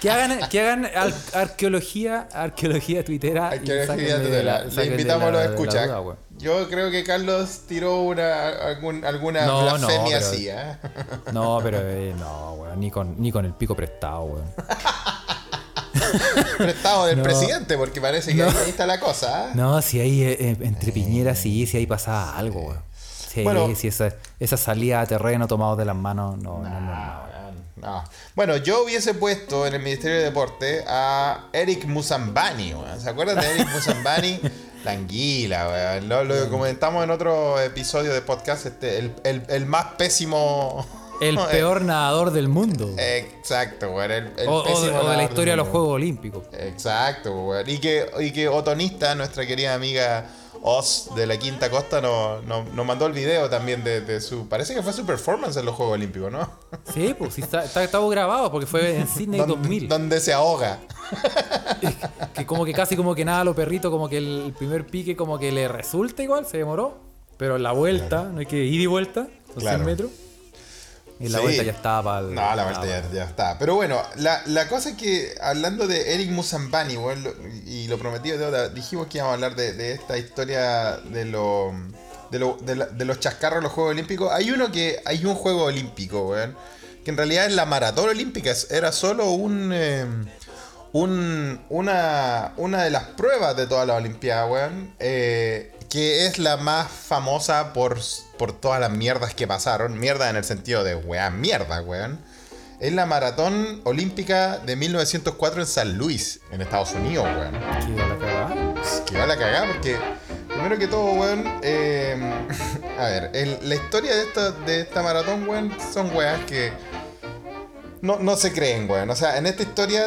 Que hagan, que hagan ar- arqueología, arqueología tuitera. De la- Le invitamos a los escuchas. Yo creo que Carlos tiró una, algún- alguna No, blasfemia así, ¿eh? No, pero eh, no, weón. Ni con, ni con el pico prestado, weón. Prestado del No. presidente, porque parece que ahí, ahí está la cosa, ¿eh? No, si ahí eh, entre piñeras sí, si ahí pasaba algo, weón. Sí, Bueno. si esa, esa salida a terreno tomado de las manos, no, no, no, no. No. Bueno, yo hubiese puesto en el Ministerio de Deporte a Eric Musambani, weón. ¿Se acuerdan de Eric Musambani? La anguila, weón. Lo, lo comentamos en otro episodio de podcast, este, el, el- el más pésimo. El peor nadador del mundo. Exacto, weón. El, el o, o de, o de la historia de los. Juegos Olímpicos. Exacto, weón. Y que, y que Otonista, nuestra querida amiga Oz de la Quinta Costa nos, nos- nos mandó el video también de, de su. Parece que fue su performance en los Juegos Olímpicos, ¿no? Sí, pues sí, está, está, estaba grabado porque fue en Sydney Donde, 2000. donde se ahoga. Que como que casi como que nada, los perritos, como que el primer pique como que le resulta igual, se demoró. Pero en la vuelta, no hay que ir y vuelta, son Claro. 100 metros. Y la Sí. vuelta ya estaba para el- No, la vuelta ya, ya está. Pero bueno, la, la cosa es que hablando de Eric Musambani, lo- y lo prometido de deuda, dijimos que íbamos a hablar de, de esta historia de, lo, de, lo- de la- de los chascarros en los Juegos Olímpicos. Hay uno que, hay un Juego Olímpico, weón, que en realidad es la maratón olímpica, era solo un... eh, un- una, una de las pruebas de toda la Olimpiada, weón, eh, que es la más famosa por, por todas las mierdas que pasaron. Mierda en el sentido de, weón, mierda, weón. Es la maratón olímpica de 1904 en San Luis, en Estados Unidos, weón. Que iba a la cagada. Que va la cagada porque, primero que todo, weón, eh, a ver, el- la historia de esta, de esta maratón, weón, son weas que no, no se creen, weón. O sea, en esta historia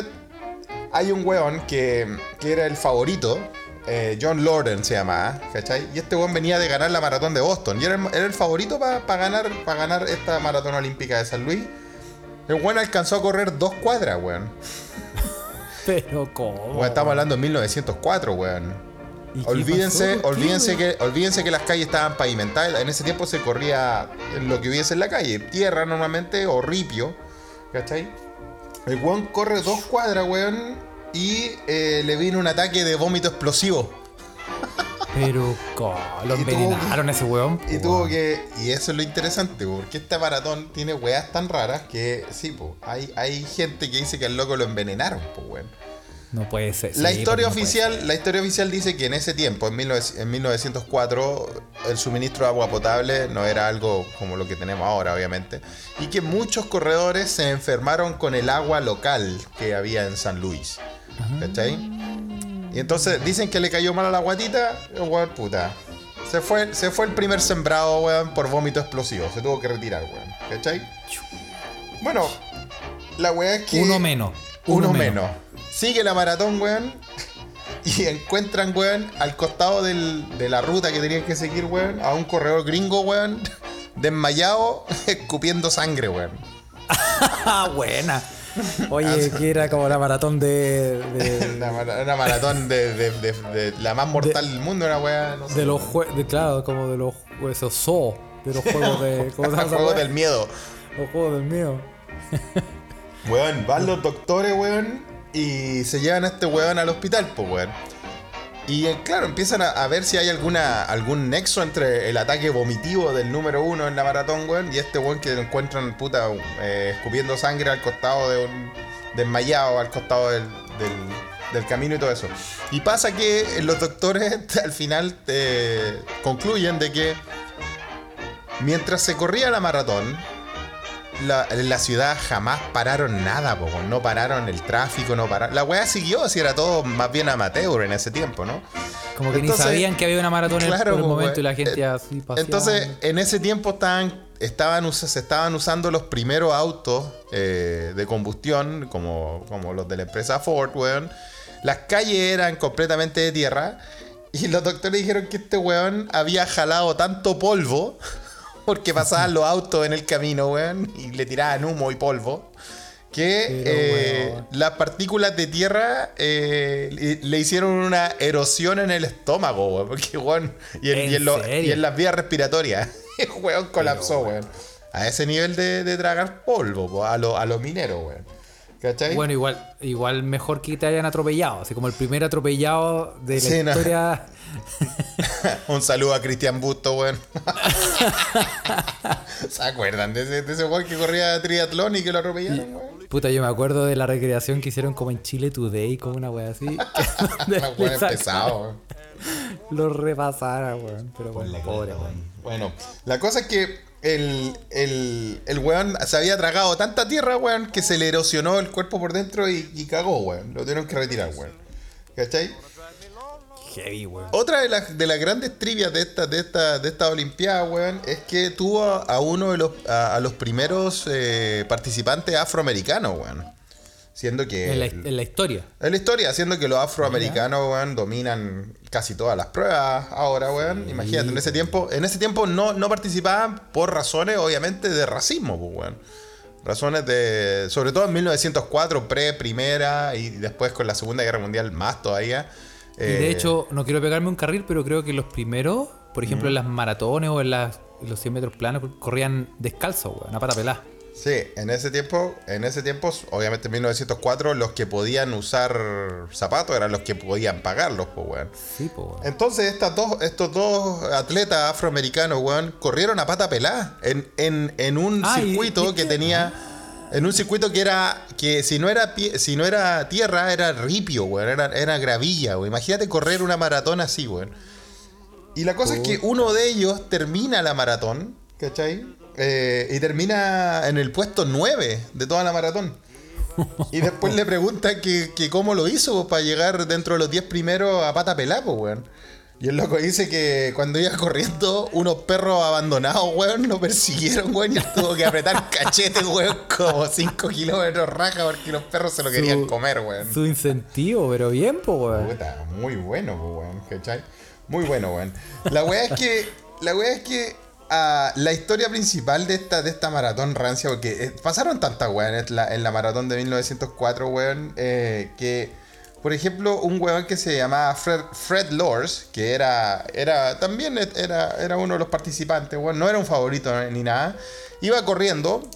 hay un weón que, que era el favorito, eh, John Lorden se llamaba, ¿cachai? Y este weón venía de ganar la maratón de Boston y era el, era el favorito para ganar, pa ganar esta maratón olímpica de San Luis. El weón alcanzó a correr dos cuadras, weón. Pero ¿cómo? Weón, estamos hablando de 1904, weón. ¿Y qué Olvídense, olvídense que, olvídense que las calles estaban pavimentadas. En ese tiempo se corría lo que hubiese en la calle. Tierra normalmente o ripio. ¿Cachai? El weón corre dos cuadras, weón. Y eh, le vino un ataque de vómito explosivo. Pero ¿cómo? Lo envenenaron a ese weón. Y tuvo que. Y eso es lo interesante, porque esta maratón tiene weas tan raras que sí, po, hay, hay gente que dice que al loco lo envenenaron, pues weón. No puede ser. La sí, historia no oficial, la historia oficial dice que en ese tiempo, en, 19 en 1904, el suministro de agua potable no era algo como lo que tenemos ahora, obviamente, y que muchos corredores se enfermaron con el agua local que había en San Luis. ¿Cachai? Y entonces dicen que le cayó mal a la guatita, weón, puta. Se fue, se fue el primer sembrado, weón, por vómito explosivo. Se tuvo que retirar, weón. ¿Cachai? Bueno, la weá es que. Uno menos. Uno, menos. Sigue la maratón, weón. Y encuentran, weón, al costado del- de la ruta que tenían que seguir, weón, a un corredor gringo, weón, desmayado, escupiendo sangre, weón. Ah, buena. Oye, que era como la maratón de. de, Una, mara- una maratón de, de- la más mortal del mundo, una weá, no sé. de los juegos. Claro, como de los. Esos zoo. De los juegos de. ¿Cómo se llama esa Juegos del miedo. Los juegos del mío. Weón, van los doctores, weón, y se llevan a este weón al hospital, pues, weón. Y eh, claro, empiezan a, ver si hay alguna algún nexo entre el ataque vomitivo del número uno en la maratón, weón, y este weón que encuentran, puta, eh, escupiendo sangre al costado de un desmayado, al costado del, del- del camino y todo eso. Y pasa que los doctores al final eh, concluyen de que mientras se corría la maratón, la, en la ciudad jamás pararon nada, po, no pararon el tráfico, no pararon. La weá siguió, si era todo más bien amateur en ese tiempo, ¿no? Como que Entonces, ni sabían que había una maratón en el- claro, momento y la gente Eh, así paseaba. Entonces, en ese tiempo estaban, estaban, se estaban usando los primeros autos eh, de combustión, como, como los de la empresa Ford, weón. Las calles eran completamente de tierra. Y los doctores dijeron que este weón había jalado tanto polvo, porque pasaban los autos en el camino, weón, y le tiraban humo y polvo, que Pero, eh, las partículas de tierra eh, le, le hicieron una erosión en el estómago, weón, porque, weón, y en, ¿En y en lo- serio? y en las vías respiratorias. El weón colapsó, weón. A ese nivel de, de tragar polvo, po, a los a los mineros, weón. ¿Cachai? Bueno, igual, igual mejor que te hayan atropellado. Así como el primer atropellado de la Sí, no. historia. Un saludo a Cristian Busto, weón. ¿Se acuerdan de ese, de ese weón que corría triatlón y que lo atropellaron, weón? Puta, yo me acuerdo de la recreación que hicieron como en Chile Today, como una wea así. que Los weones pesados, weón. Lo repasara, weón. Pero bueno, pobre, weón. Bueno, la cosa es que el, el, el weón se había tragado tanta tierra, weón, que se le erosionó el cuerpo por dentro y, y cagó, weón. Lo tuvieron que retirar, weón. ¿Cachai? Heavy, weón. Otra de las, de las grandes trivias de esta, de esta, de esta Olimpiada, weón, es que tuvo a, a uno de los, a, a los primeros eh, participantes afroamericanos, weón. Siendo que. En la, en la historia. En la historia, haciendo que los afroamericanos, weón, dominan casi todas las pruebas ahora, weón. Imagínate, en ese tiempo, en ese tiempo no, no participaban por razones, obviamente, de racismo, pues, weón. Razones de. Sobre todo en 1904, pre-primera y después con la Segunda Guerra Mundial, más todavía. Y de Eh, hecho, no quiero pegarme un carril, pero creo que los primeros, por ejemplo, en las maratones o en, las, los 100 metros planos, corrían descalzos, weón, a pata pelada. Sí, en ese tiempo, en ese tiempo, obviamente en 1904, los que podían usar zapatos eran los que podían pagarlos, pues, weón. Sí, po, weón. Entonces estas dos, estos dos atletas afroamericanos, weón, corrieron a pata pelada en, en, en un Ah, circuito y que que- tenía. En un circuito que era. que si no era pie- si no era tierra, era ripio, weón. Era, era gravilla, weón. Imagínate correr una maratón así, weón. Y la cosa es que uno de ellos termina la maratón, ¿cachai? Eh, y termina en el puesto 9 de toda la maratón. Y después le pregunta que, que cómo lo hizo para llegar dentro de los 10 primeros a pata pelada, pues, weón. Y el loco dice que cuando iba corriendo, unos perros abandonados, weón, lo persiguieron, weón, y él tuvo que apretar cachetes, weón, como 5 kilómetros raja porque los perros se lo querían Su- comer, weón. Su incentivo, pero bien, po, weón. Puta, muy bueno, pues, weón, ¿cachai? Muy bueno, weón. La weá es que. La weá es que. La historia principal de esta, de esta maratón rancia, porque eh, pasaron tantas weón en la, maratón de 1904, weón, eh, que. Por ejemplo, un weón que se llamaba Fred, Fred Lors, que era, era también era, era uno de los participantes, weón, no era un favorito ni nada, iba corriendo,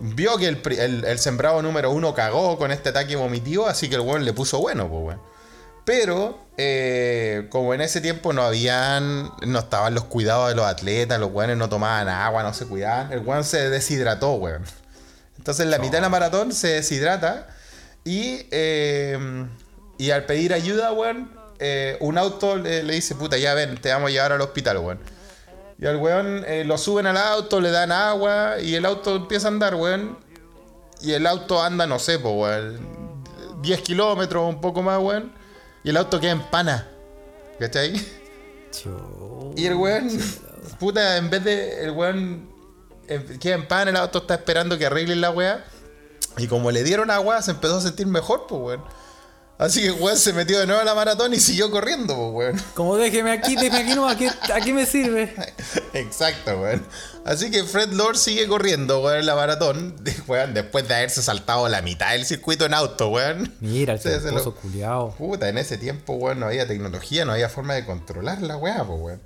vio que el, sembrado número uno cagó con este ataque vomitivo, así que el weón le puso bueno, pues weón. Pero, eh, como en ese tiempo no habían, no estaban los cuidados de los atletas, los weones no tomaban agua, no se cuidaban, el weón se deshidrató, weón. Entonces, en la mitad de la maratón se deshidrata y, eh, y al pedir ayuda, weón, eh, un auto le, le dice, puta, ya ven, te vamos a llevar al hospital, weón. Y al weón eh, lo suben al auto, le dan agua y el auto empieza a andar, weón. Y el auto anda, no sé, pues, weón, 10 kilómetros, un poco más, weón. Y el auto queda en pana. ¿Cachai? Y el weón, puta, en vez de. El weón queda en pana, el auto está esperando que arreglen la weá. Y como le dieron agua, se empezó a sentir mejor, pues, weón. Así que weón se metió de nuevo a la maratón y siguió corriendo, pues, weón. Como déjeme aquí, déjeme aquí, no, aquí, aquí me sirve. Exacto, weón. Así que Fred Lord sigue corriendo, weón, en la maratón. weón, después de haberse saltado la mitad del circuito en auto, weón. Mira, el se lo- culiao. Puta, en ese tiempo, weón, no había tecnología, no había forma de controlar la weá, pues, weón.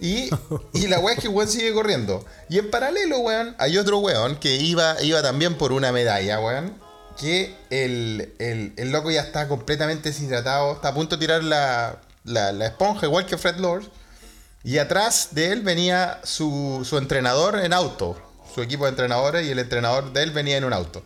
Y, y la weá es que weón sigue corriendo. Y en paralelo, weón, hay otro weón que iba, iba también por una medalla, weón. Que el, el, el loco ya está completamente deshidratado, está a punto de tirar la, la, la esponja, igual que Fred Lord. Y atrás de él venía su, su entrenador en auto, su equipo de entrenadores, y el entrenador de él venía en un auto.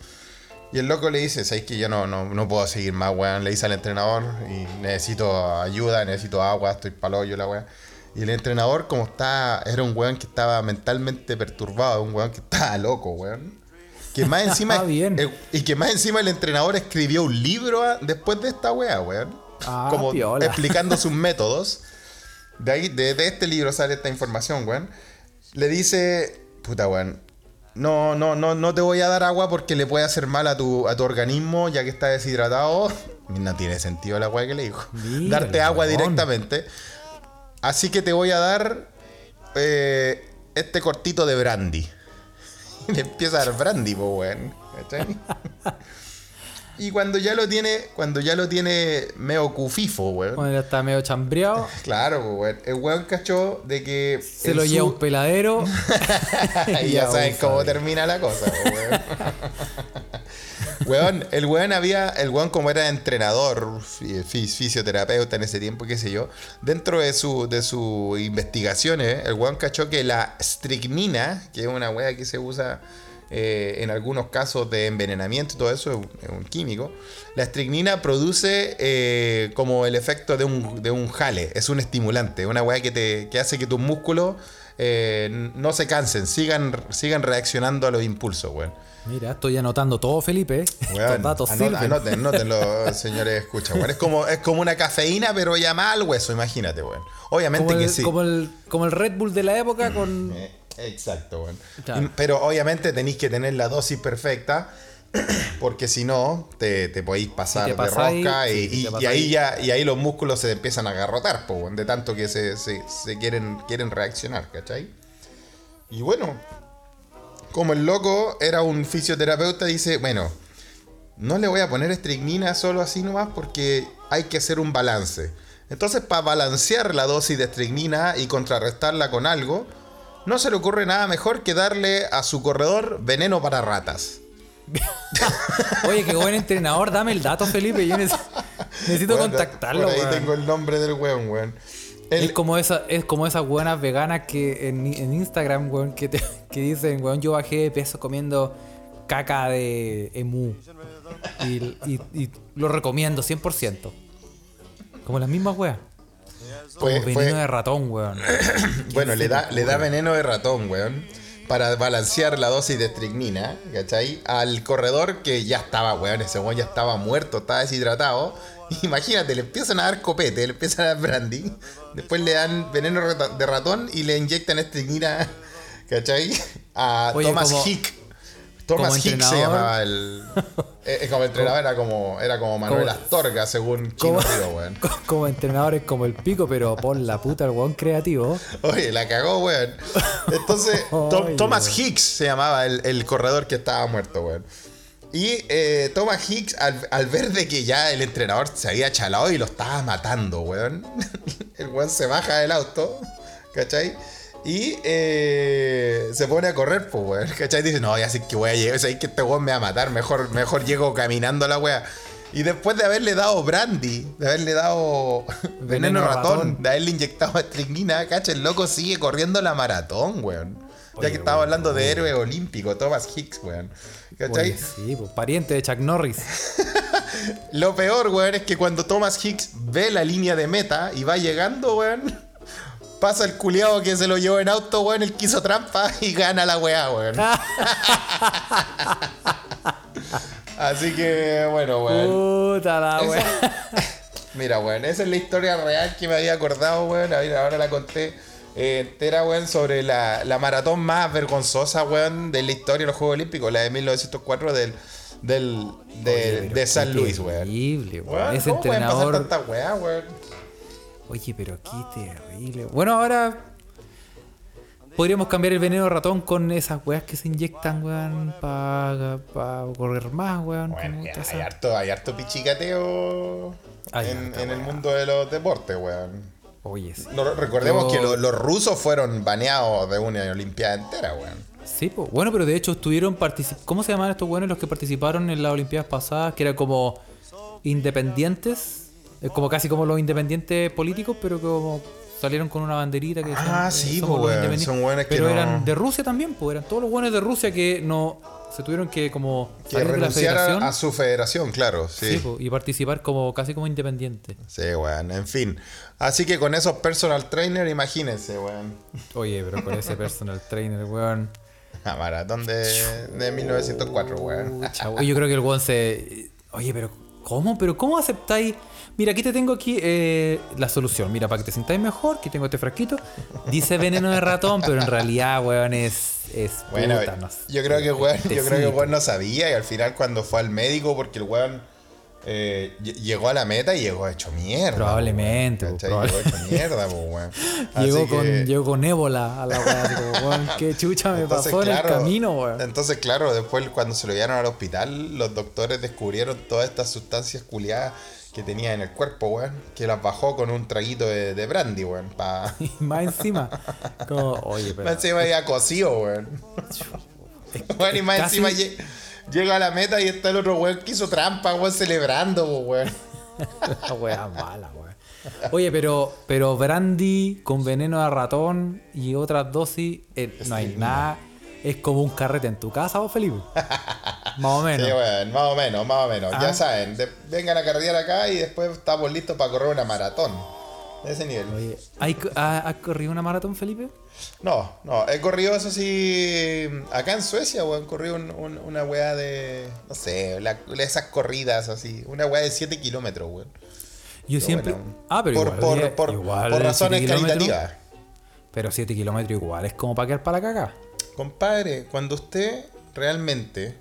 Y el loco le dice, ¿sabes que yo no, no, no puedo seguir más, weón? Le dice al entrenador, y necesito ayuda, necesito agua, estoy palo yo la weón. Y el entrenador, como está, era un weón que estaba mentalmente perturbado, un weón que estaba loco, weón. Que más encima, Ah, bien. eh, y que más encima el entrenador escribió un libro ah, después de esta weá, weón. Ah, como piola. explicando sus métodos. De ahí, de, de este libro sale esta información, weón. Le dice, puta, weón, no, no, no, no te voy a dar agua porque le puede hacer mal a tu, a tu organismo ya que está deshidratado. No tiene sentido la weá que le dijo. Mira, Darte agua directamente. Así que te voy a dar eh, este cortito de brandy. Le empieza a dar brandy, po, weón. ¿Cachai? Y cuando ya lo tiene, cuando ya lo tiene medio cufifo, weón. Cuando ya está medio chambreado, Claro, weón. El weón cachó de que. se lo su- lleva un peladero. y ya Ya, saben ufa, cómo termina la cosa, weón. Weón, el weón había, el weón como era entrenador, fi- fi- fisioterapeuta en ese tiempo, qué sé yo, dentro de su, de sus investigaciones, el weón cachó que la stricnina, que es una weá que se usa eh, en algunos casos de envenenamiento y todo eso, es un, químico, la stricnina produce eh, como el efecto de un, de un jale, es un estimulante, una weá que, te, que hace que tus músculos eh, no se cansen, sigan, sigan reaccionando a los impulsos, weón. Mira, estoy anotando todo, Felipe. Weón, Estos datos anot- sirven. anoten, anótenlo, señores, escucha, weón. Es como, es como una cafeína, pero ya más al hueso, imagínate, weón. Obviamente Como que el, sí. como, el, como el Red Bull de la época con... Eh, Exacto, weón. Claro. Pero obviamente tenéis que tener la dosis perfecta. Porque si no, te, te podéis pasar te de rosca y, y- y ahí ya y ahí los músculos se empiezan a agarrotar, po, weón, de tanto que se, se- se quieren, quieren reaccionar, ¿cachai? Y bueno, como el loco era un fisioterapeuta, dice, bueno, no le voy a poner estricnina solo así nomás porque hay que hacer un balance. Entonces, para balancear la dosis de estricnina y contrarrestarla con algo, no se le ocurre nada mejor que darle a su corredor veneno para ratas. Oye, qué buen entrenador, dame el dato, Felipe. Yo neces- necesito Bueno, contactarlo, Por ahí weón. tengo el nombre del weón, weón. El- Es como, esa, es como esas buenas veganas que en, en Instagram, weón, que, te- que dicen, weón, yo bajé de peso comiendo caca de emu. Y, y- y lo recomiendo 100%. Como las mismas weas. Como Fue- veneno fue- de ratón, weón. Bueno, le da, le da veneno de ratón, weón. Para balancear la dosis de estricnina, ¿cachai? Al corredor que ya estaba, weón, ese weón ya estaba muerto, estaba deshidratado. Imagínate, le empiezan a dar copete, le empiezan a dar brandy. Después le dan veneno de ratón y le inyectan estricnina, ¿cachai? A Oye, Thomas como- Hick. Thomas Hick se entrenador- llamaba el. eh, eh, como entrenador era como, era como Manuel como- Astorga, según Chino Río, weón. co- como entrenadores como el pico, pero por la puta el weón creativo. Oye, la cagó, weón. Entonces, Thomas. Hicks se llamaba el, el corredor que estaba muerto, weón. Y eh, Thomas Hicks, al, al ver de que ya el entrenador se había chalado y lo estaba matando, weón. El weón se baja del auto, ¿cachai? Y eh, se pone a correr, pues, weón. ¿Cachai? Dice, no, ya sé que voy a llegar, que este weón me va a matar, mejor, mejor llego caminando la wea. Y después de haberle dado brandy, de haberle dado veneno, Veneno ratón, ratón. de haberle inyectado estricnina, ¿cachai? El loco sigue corriendo la maratón, weón. ya que estaba hablando de héroe olímpico, Thomas Hicks, weón. ¿Cachai? Oye, sí, pues, pariente de Chuck Norris. Lo peor, weón, es que cuando Thomas Hicks ve la línea de meta y va llegando, weón, pasa el culiado que se lo llevó en auto, weón, él quiso trampa y gana la weá, weón. Así que, bueno, weón. Puta la weá. Mira, weón, esa es la historia real que me había acordado, weón. A ver, ahora la conté eh, entera, weón, sobre la, la maratón más vergonzosa, weón, de la historia de los Juegos Olímpicos, la de 1904 del, del, de, Oye, de San Luis, weón. Terrible, weón. Weón, Ese ¿cómo pueden pasar entrenador. tanta weá, weón? Oye, pero qué terrible. Bueno, ahora podríamos cambiar el veneno de ratón con esas weas que se inyectan, weón, para correr más, weón. Bueno, hay, harto, hay harto pichicateo Hay en, el mundo de los deportes, weón. Oye, sí. No, recordemos Yo- que lo- los rusos fueron baneados de una olimpiada entera, weón. Sí, pues. Bueno, pero de hecho estuvieron participando. ¿Cómo se llaman estos buenos los que participaron en las Olimpiadas pasadas? Que eran como independientes. Es como casi como los independientes políticos, pero como salieron con una banderita que decían, Ah, eh, sí, weón, independientes. son weones que Pero no- eran de Rusia también, pues eran todos los buenos de Rusia que no se tuvieron que como Que federación a su federación, claro, sí, sí. pues, y participar como casi como independientes. Sí, weón, en fin. Así que con esos personal trainer, imagínense, weón. Oye, pero con ese personal trainer, weón. La maratón de, de 1904, weón. Yo creo que el weón se. Oye, pero ¿cómo? ¿Pero cómo aceptáis? Mira, aquí te tengo aquí eh, la solución. Mira, para que te sintáis mejor, aquí tengo este frasquito. Dice veneno de ratón, pero en realidad, weón, es. es Bueno, puta, no sé, yo creo que weón, yo creo que weón no sabía y al final cuando fue al médico, porque el weón eh, ll- llegó a la meta y llegó hecho mierda. Probablemente, weón, ¿cachai? Llegó hecho mierda, weón. Llegó con, que- llegó con ébola a la weón, qué chucha me Entonces, pasó en el camino, weón. Entonces, claro, después cuando se lo llevaron al hospital, los doctores descubrieron todas estas sustancias culiadas que tenía en el cuerpo, weón, que las bajó con un traguito de, de brandy, weón, pa... Y más encima. Como, oye, pero. Más encima ya cocido, weón. Weón, y más casi- encima lle- llega a la meta y está el otro weón que hizo trampa, weón, celebrando, weón. La wea mala, weón. Oye, pero, pero brandy con veneno de ratón y otras dosis, eh, no hay nada. Es como un carrete en tu casa, vos, Felipe. Más o menos. Sí, weón, más o menos, más o menos. Ah. Ya saben, de- vengan a carretear acá y después estamos listos para correr una maratón. De ese nivel. Oye, ¿hay co- ha- ¿has corrido una maratón, Felipe? No, no, he corrido eso sí. Acá en Suecia, weón, un- un- una weá de. No sé, la- esas corridas así. Una weá de 7 kilómetros, weón. Yo siempre. bueno. ah, pero por, igual, por, por- igual por razones caritativas. Pero 7 kilómetros igual es como para quedar para la caga. Compadre, cuando usted realmente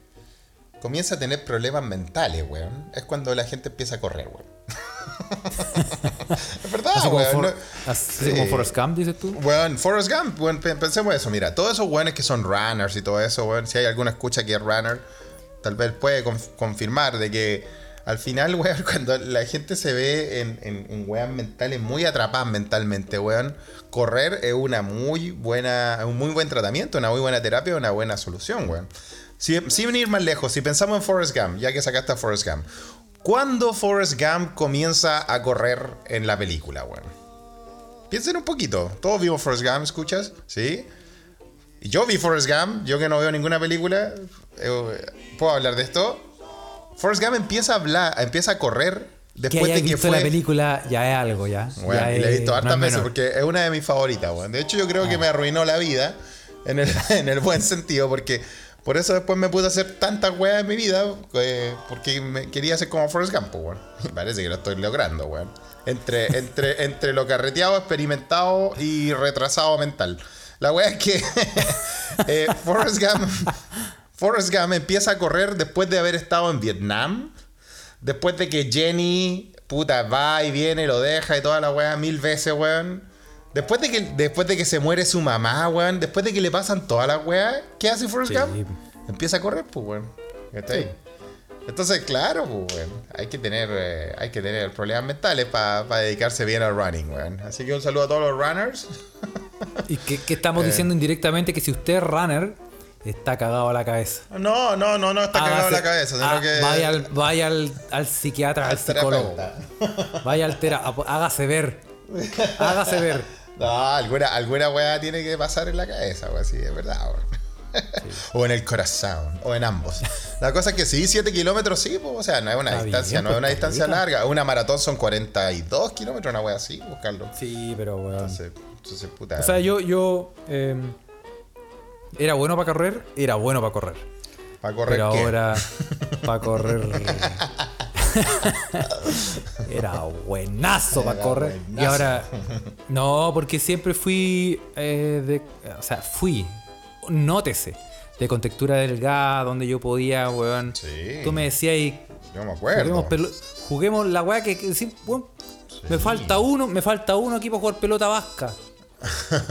comienza a tener problemas mentales, weón, es cuando la gente empieza a correr, weón. es verdad, Así como, weón. For- no- así como Sí. Forrest Gump, dices tú. Weón, Forrest Gump, weón, pe- pensemos eso, mira, todos esos weones que son runners y todo eso, weón, si hay alguna escucha que es runner, tal vez puede conf- confirmar de que al final, weón, cuando la gente se ve en, en, en weas mentales muy atrapadas mentalmente, weón, correr es una muy buena, un muy buen tratamiento, una muy buena terapia, una buena solución, weón. Si- sin ir más lejos, si pensamos en Forrest Gump, ya que sacaste a Forrest Gump, ¿cuándo Forrest Gump comienza a correr en la película, weón? Piensen un poquito. Todos vimos Forrest Gump, ¿escuchas? ¿Sí? Yo vi Forrest Gump, yo que no veo ninguna película, eh, ¿puedo hablar de esto? Forrest Gump empieza a hablar, empieza a correr después de que visto fue... la película ya es algo, ya. Bueno, Ya y la he visto hartas es veces porque es una de mis favoritas, weón. De hecho, yo creo Ah. que me arruinó la vida en el, en el buen sentido, porque por eso después me pude hacer tantas weas en mi vida, eh, porque me quería ser como Forrest Gump, weón. Parece que lo estoy logrando, weón. Entre, entre, entre lo carreteado, experimentado y retrasado mental. La wea es que eh, Forrest Gump, Forrest Gump empieza a correr después de haber estado en Vietnam. Después de que Jenny, puta, va y viene, lo deja y toda la weá mil veces, weón. Después de que, después de que se muere su mamá, weón. Después de que le pasan todas las weas, ¿qué hace Forrest Sí. Gump? Empieza a correr, pues, weón. Entonces, claro, pues, weón. Hay que tener, eh, hay que tener problemas mentales para dedicarse bien al running, weón. Así que un saludo a todos los runners. Y que, que estamos Eh. diciendo indirectamente que si usted es runner, está cagado a la cabeza. No, no, no, no está cagado Hágase- la cabeza, sino ah, que. Vaya, al, vaya al, al psiquiatra, al, al psicólogo. Vaya al terapeuta. Hágase ver. Hágase ver. No, alguna, alguna weá tiene que pasar en la cabeza, weón, sí, es verdad, weón. o en el corazón, o en ambos. La cosa es que sí, 7 kilómetros, sí, pues, o sea, no es una Está distancia, bien, no es pues, una distancia larga. Una maratón son 42 kilómetros, una weá así, buscarlo. Sí, pero weón. Entonces, entonces, puta. O sea, yo, yo eh, era bueno para correr, era bueno para correr. ¿Para correr Pero qué? ahora, para correr. era buenazo para correr. Y ahora. No, porque siempre fui. eh, de, o sea, fui. Nótese. De contextura delgada, donde yo podía, weón. Sí. Tú me decías y. Yo me acuerdo. Juguemos, la weá que, que sí, weón, me falta uno, me falta uno aquí para jugar pelota vasca.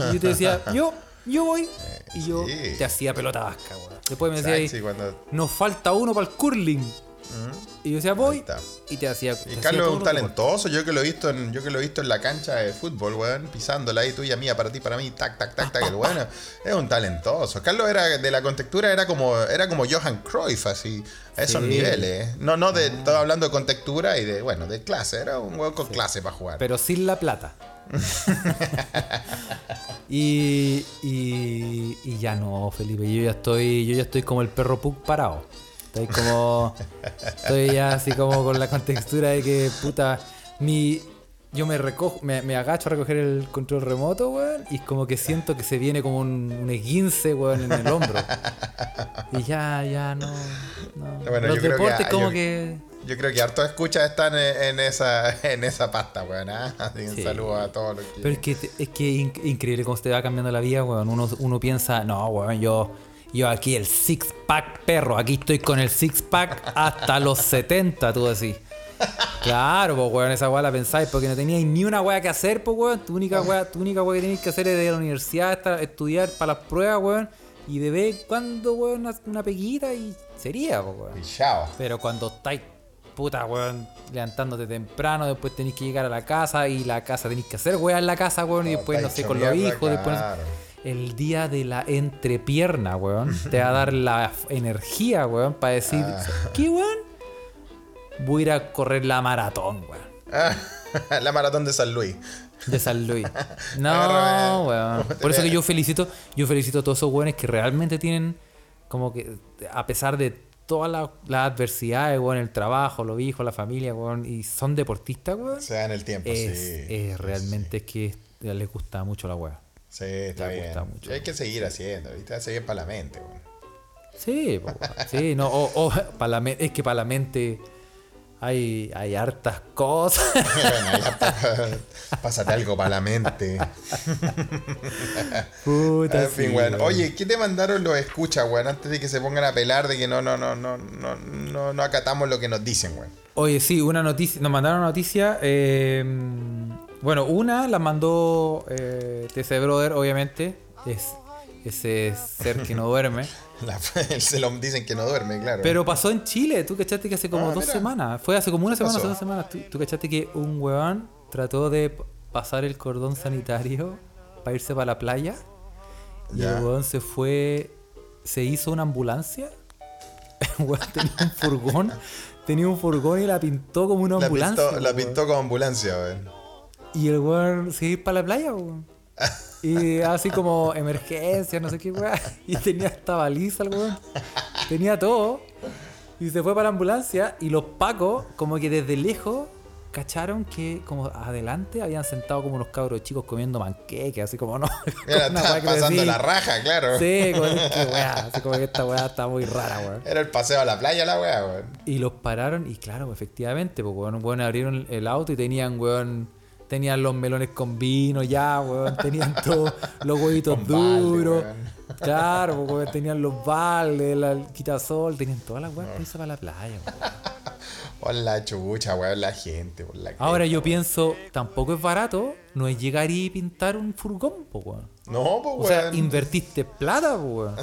Y yo te decía, yo, yo voy. Y yo te hacía pelota vasca, weón. Después me decía, ahí, nos falta uno para el curling. Y yo decía, voy. Y te hacía. Y Carlos es todo un talentoso, yo que lo he visto en, yo que lo he visto en la cancha de fútbol, weón, pisándola ahí tuya mía para ti, para mí, tac, tac, tac, tac, el bueno, es un talentoso. Carlos era de la contextura, era como, era como Johan Cruyff, así, a esos Sí. niveles. No, no de, estaba hablando de contextura y de, bueno, de clase, era un weón con clase para jugar. Pero sin la plata. y, y, y ya no, Felipe. Yo ya estoy, yo ya estoy como el perro Pug parado. Estoy como. Estoy ya así como con la contextura de que, puta, mi. Yo me recojo, me, me agacho a recoger el control remoto, weón, y como que siento que se viene como un, un esguince, weón, en el hombro. Y ya, ya no. no. Bueno, Los yo creo que- deportes como yo- que. Yo creo que hartos escuchas están en, en esa, en esa pasta, weón. ¿ah? Así Sí. saludo a todos los que. Pero es que es que inc- increíble cómo se te va cambiando la vida, weón. Uno, uno piensa, no, weón, yo, yo aquí el six pack perro, aquí estoy con el six pack hasta los 70, tú decís. Claro, pues weón, esa weá la pensáis porque no teníais ni una weá que hacer, pues weón. Tu única weá, tu única weá que tenías que hacer es de la universidad, estar- estudiar para las pruebas, weón. Y de vez en cuando, weón, una, una peguita y sería, pues weón. Y chao. Pero cuando estáis, puta, weón, levantándote temprano, después tenéis que llegar a la casa y la casa tenéis que hacer weón en la casa, weón, y No, después, no sé, con los hijos, después... no. El día de la entrepierna, weón, te va a dar la energía, weón, para decir, Ah. ¿qué, weón? Voy a ir a correr la maratón, weón. la maratón de San Luis. De San Luis. No, weón. Por eso que yo felicito, yo felicito a todos esos weones que realmente tienen como que, a pesar de todas las las adversidades, weón, el trabajo, los hijos, la familia, weón, y son deportistas, weón. Se da en el tiempo, Es, sí. es realmente es que les gusta mucho la weá. Sí, está bien. mucho. Hay que seguir haciendo, ¿viste? Hace bien para la mente, weón. Sí, po, sí, no, o, o para la men- es que para la mente hay, hay hartas cosas. Bueno, ya pa- pásate algo para la mente. Puta, En fin, sí. Oye, ¿qué te mandaron los escuchas, weón? Antes de que se pongan a pelar de que no, no, no, no, no, no, no acatamos lo que nos dicen, weón. Oye, sí, una noticia, nos mandaron una noticia. eh, bueno, una la mandó eh, TC Brother, obviamente. Es ese ser que no duerme. La- se lo dicen que no duerme, claro. Pero pasó en Chile, tú cachaste que hace como Ah, dos mira. semanas. Fue hace como una ¿Qué semana, hace pasó? dos semanas. Tú, tú cachaste que un weón trató de pasar el cordón sanitario para irse para la playa. Y Ya. el weón se fue. Se hizo una ambulancia. El weón tenía un furgón. Tenía un furgón y la pintó como una la ambulancia. pintó, la pintó como ambulancia, weón. Y el weón se iba para la playa, weón. Y así como emergencia, no sé qué weón. Y tenía esta baliza el weón. Tenía todo. Y se fue para la ambulancia. Y los pacos, como que desde lejos, cacharon que como adelante habían sentado como unos cabros chicos comiendo manqueques, así como no. Era, una estaba pasando la raja, claro. Sí, como que weá, así como que esta weá está muy rara, weón. Era el paseo a la playa, la weá, weón. Y los pararon y claro, efectivamente, pues weón, weón, abrieron el auto y tenían, weón, tenían los melones con vino ya, weón, tenían todos los huevitos Con balde, duros. weón. Claro, pues, weón, tenían los baldes, la- el quitasol, tenían todas las para irse para la playa, weón. Por la chucha, weón, la gente, por la Ahora yo weón. pienso, tampoco es barato, no es llegar y pintar un furgón, pues weón. No, pues, O sea, weón. invertiste plata, pues weón.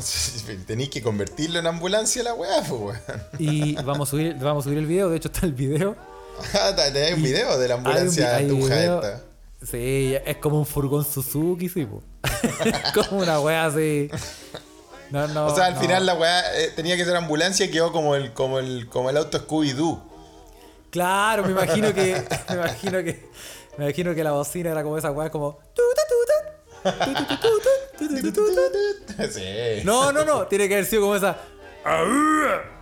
Tenéis que convertirlo en ambulancia la weá, pues, weón. Y vamos a subir, vamos a subir el video, de hecho está el video hay un video de la ambulancia hay un, hay video, esta. Sí, es como un furgón Suzuki, sí, po. como una wea así. O sea, al final la weá tenía que ser ambulancia y quedó como el, como el, como el auto Scooby-Doo. Claro, me imagino que. me imagino que. Me imagino que la bocina era como esa weá como. Sí. No, no, no. Tiene que haber sido como esa.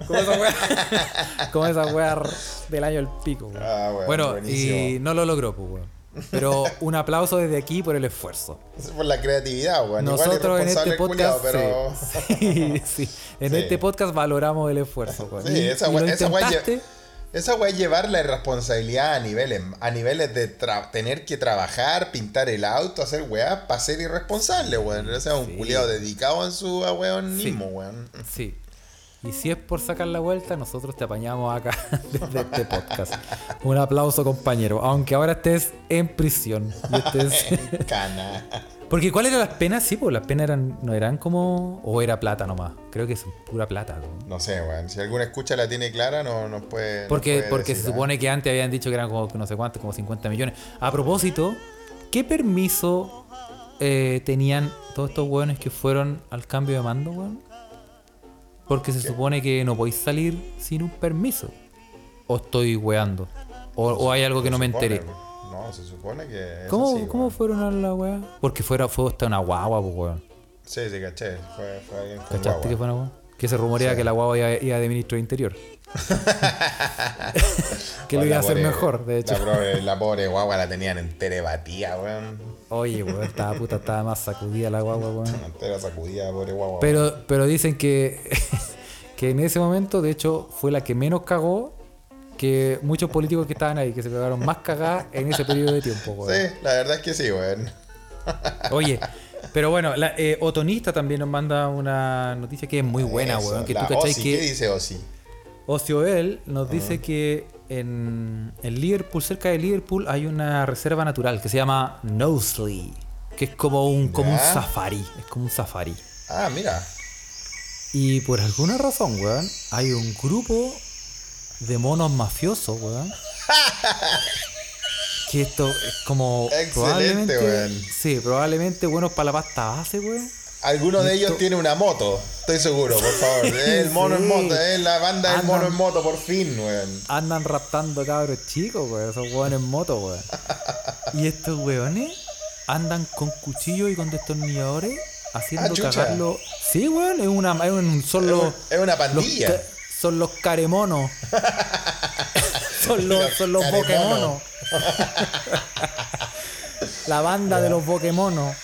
Como esa wea. Como esa wea del año el pico, weón. Ah, weón, Bueno, y no lo logró, pues, weón. Pero un aplauso desde aquí por el esfuerzo. Es por la creatividad, weón. Igual Nosotros en este el culiao, podcast, pero... sí, sí, sí. en Sí. este podcast valoramos el esfuerzo. pues. Sí, Y- esa y weá lo esa esa weá es llevar la irresponsabilidad a niveles, a niveles de tener que trabajar, pintar el auto, hacer weá para ser irresponsable, weón. O sea, un Sí. culiado dedicado en su weonismo, weón. Sí. Y si es por sacar la vuelta, nosotros te apañamos acá desde este podcast. Un aplauso, compañero. Aunque ahora estés en prisión. Y estés- Cana. Porque ¿cuáles eran las penas? Sí, pues las penas eran, no eran como... O era plata nomás. Creo que es pura plata. ¿no? No sé, weón. Si alguna escucha la tiene clara, no nos puede. Porque, puede porque decir, se supone que antes habían dicho que eran como no sé cuánto, como 50 millones. A propósito, ¿qué permiso eh, tenían todos estos hueones que fueron al cambio de mando, weón? Porque se supone que no podéis salir sin un permiso. O estoy weando. O, o hay algo que no me supone, enteré. No, se supone que. es ¿Cómo, así, ¿cómo fueron a la weá? Porque fuera, fue hasta una guagua, pues weón. Sí, sí, caché. Fue, fue alguien con ¿Cachaste guagua. que fue una guagua? Que se rumorea que la guagua iba, iba de ministro de Interior. que lo iba a hacer pobre- mejor, de hecho. La pobre, la pobre guagua la tenían entera batida, weón. Oye, weón, estaba puta, estaba más sacudida la guagua, weón. Entera sacudida, pobre guagua. Pero, pero dicen que, que en ese momento, de hecho, fue la que menos cagó que muchos políticos que estaban ahí, que se pegaron más cagadas en ese periodo de tiempo, weón. Sí, la verdad es que sí, weón. Oye, pero bueno, la, eh, Otonista también nos manda una noticia que es muy buena, Eso, weón. Que tú cachai Osi, ¿Qué que dice Osi? Ocioel nos dice que en, en Liverpool, cerca de Liverpool, hay una reserva natural que se llama Knowsley, que es como un, como un safari, es como un safari. Ah, mira. Y por alguna razón, weón, hay un grupo de monos mafiosos, weón. que esto es como Excelente, probablemente. weón. Sí, probablemente buenos para la pasta base, weón. Alguno de ellos tiene una moto. Estoy seguro, por favor. El mono en moto, es la banda del mono en moto, por fin, weón. Andan raptando cabros chicos, weón. Esos weones en moto, weón. Y estos weones andan con cuchillos y con destornilladores haciendo Ah, cagarlo. Sí, weón, es una, es un, son Es los. un- es una pandilla. los son los caremonos. son los, Los son los boquemonos. La banda de los boquemonos.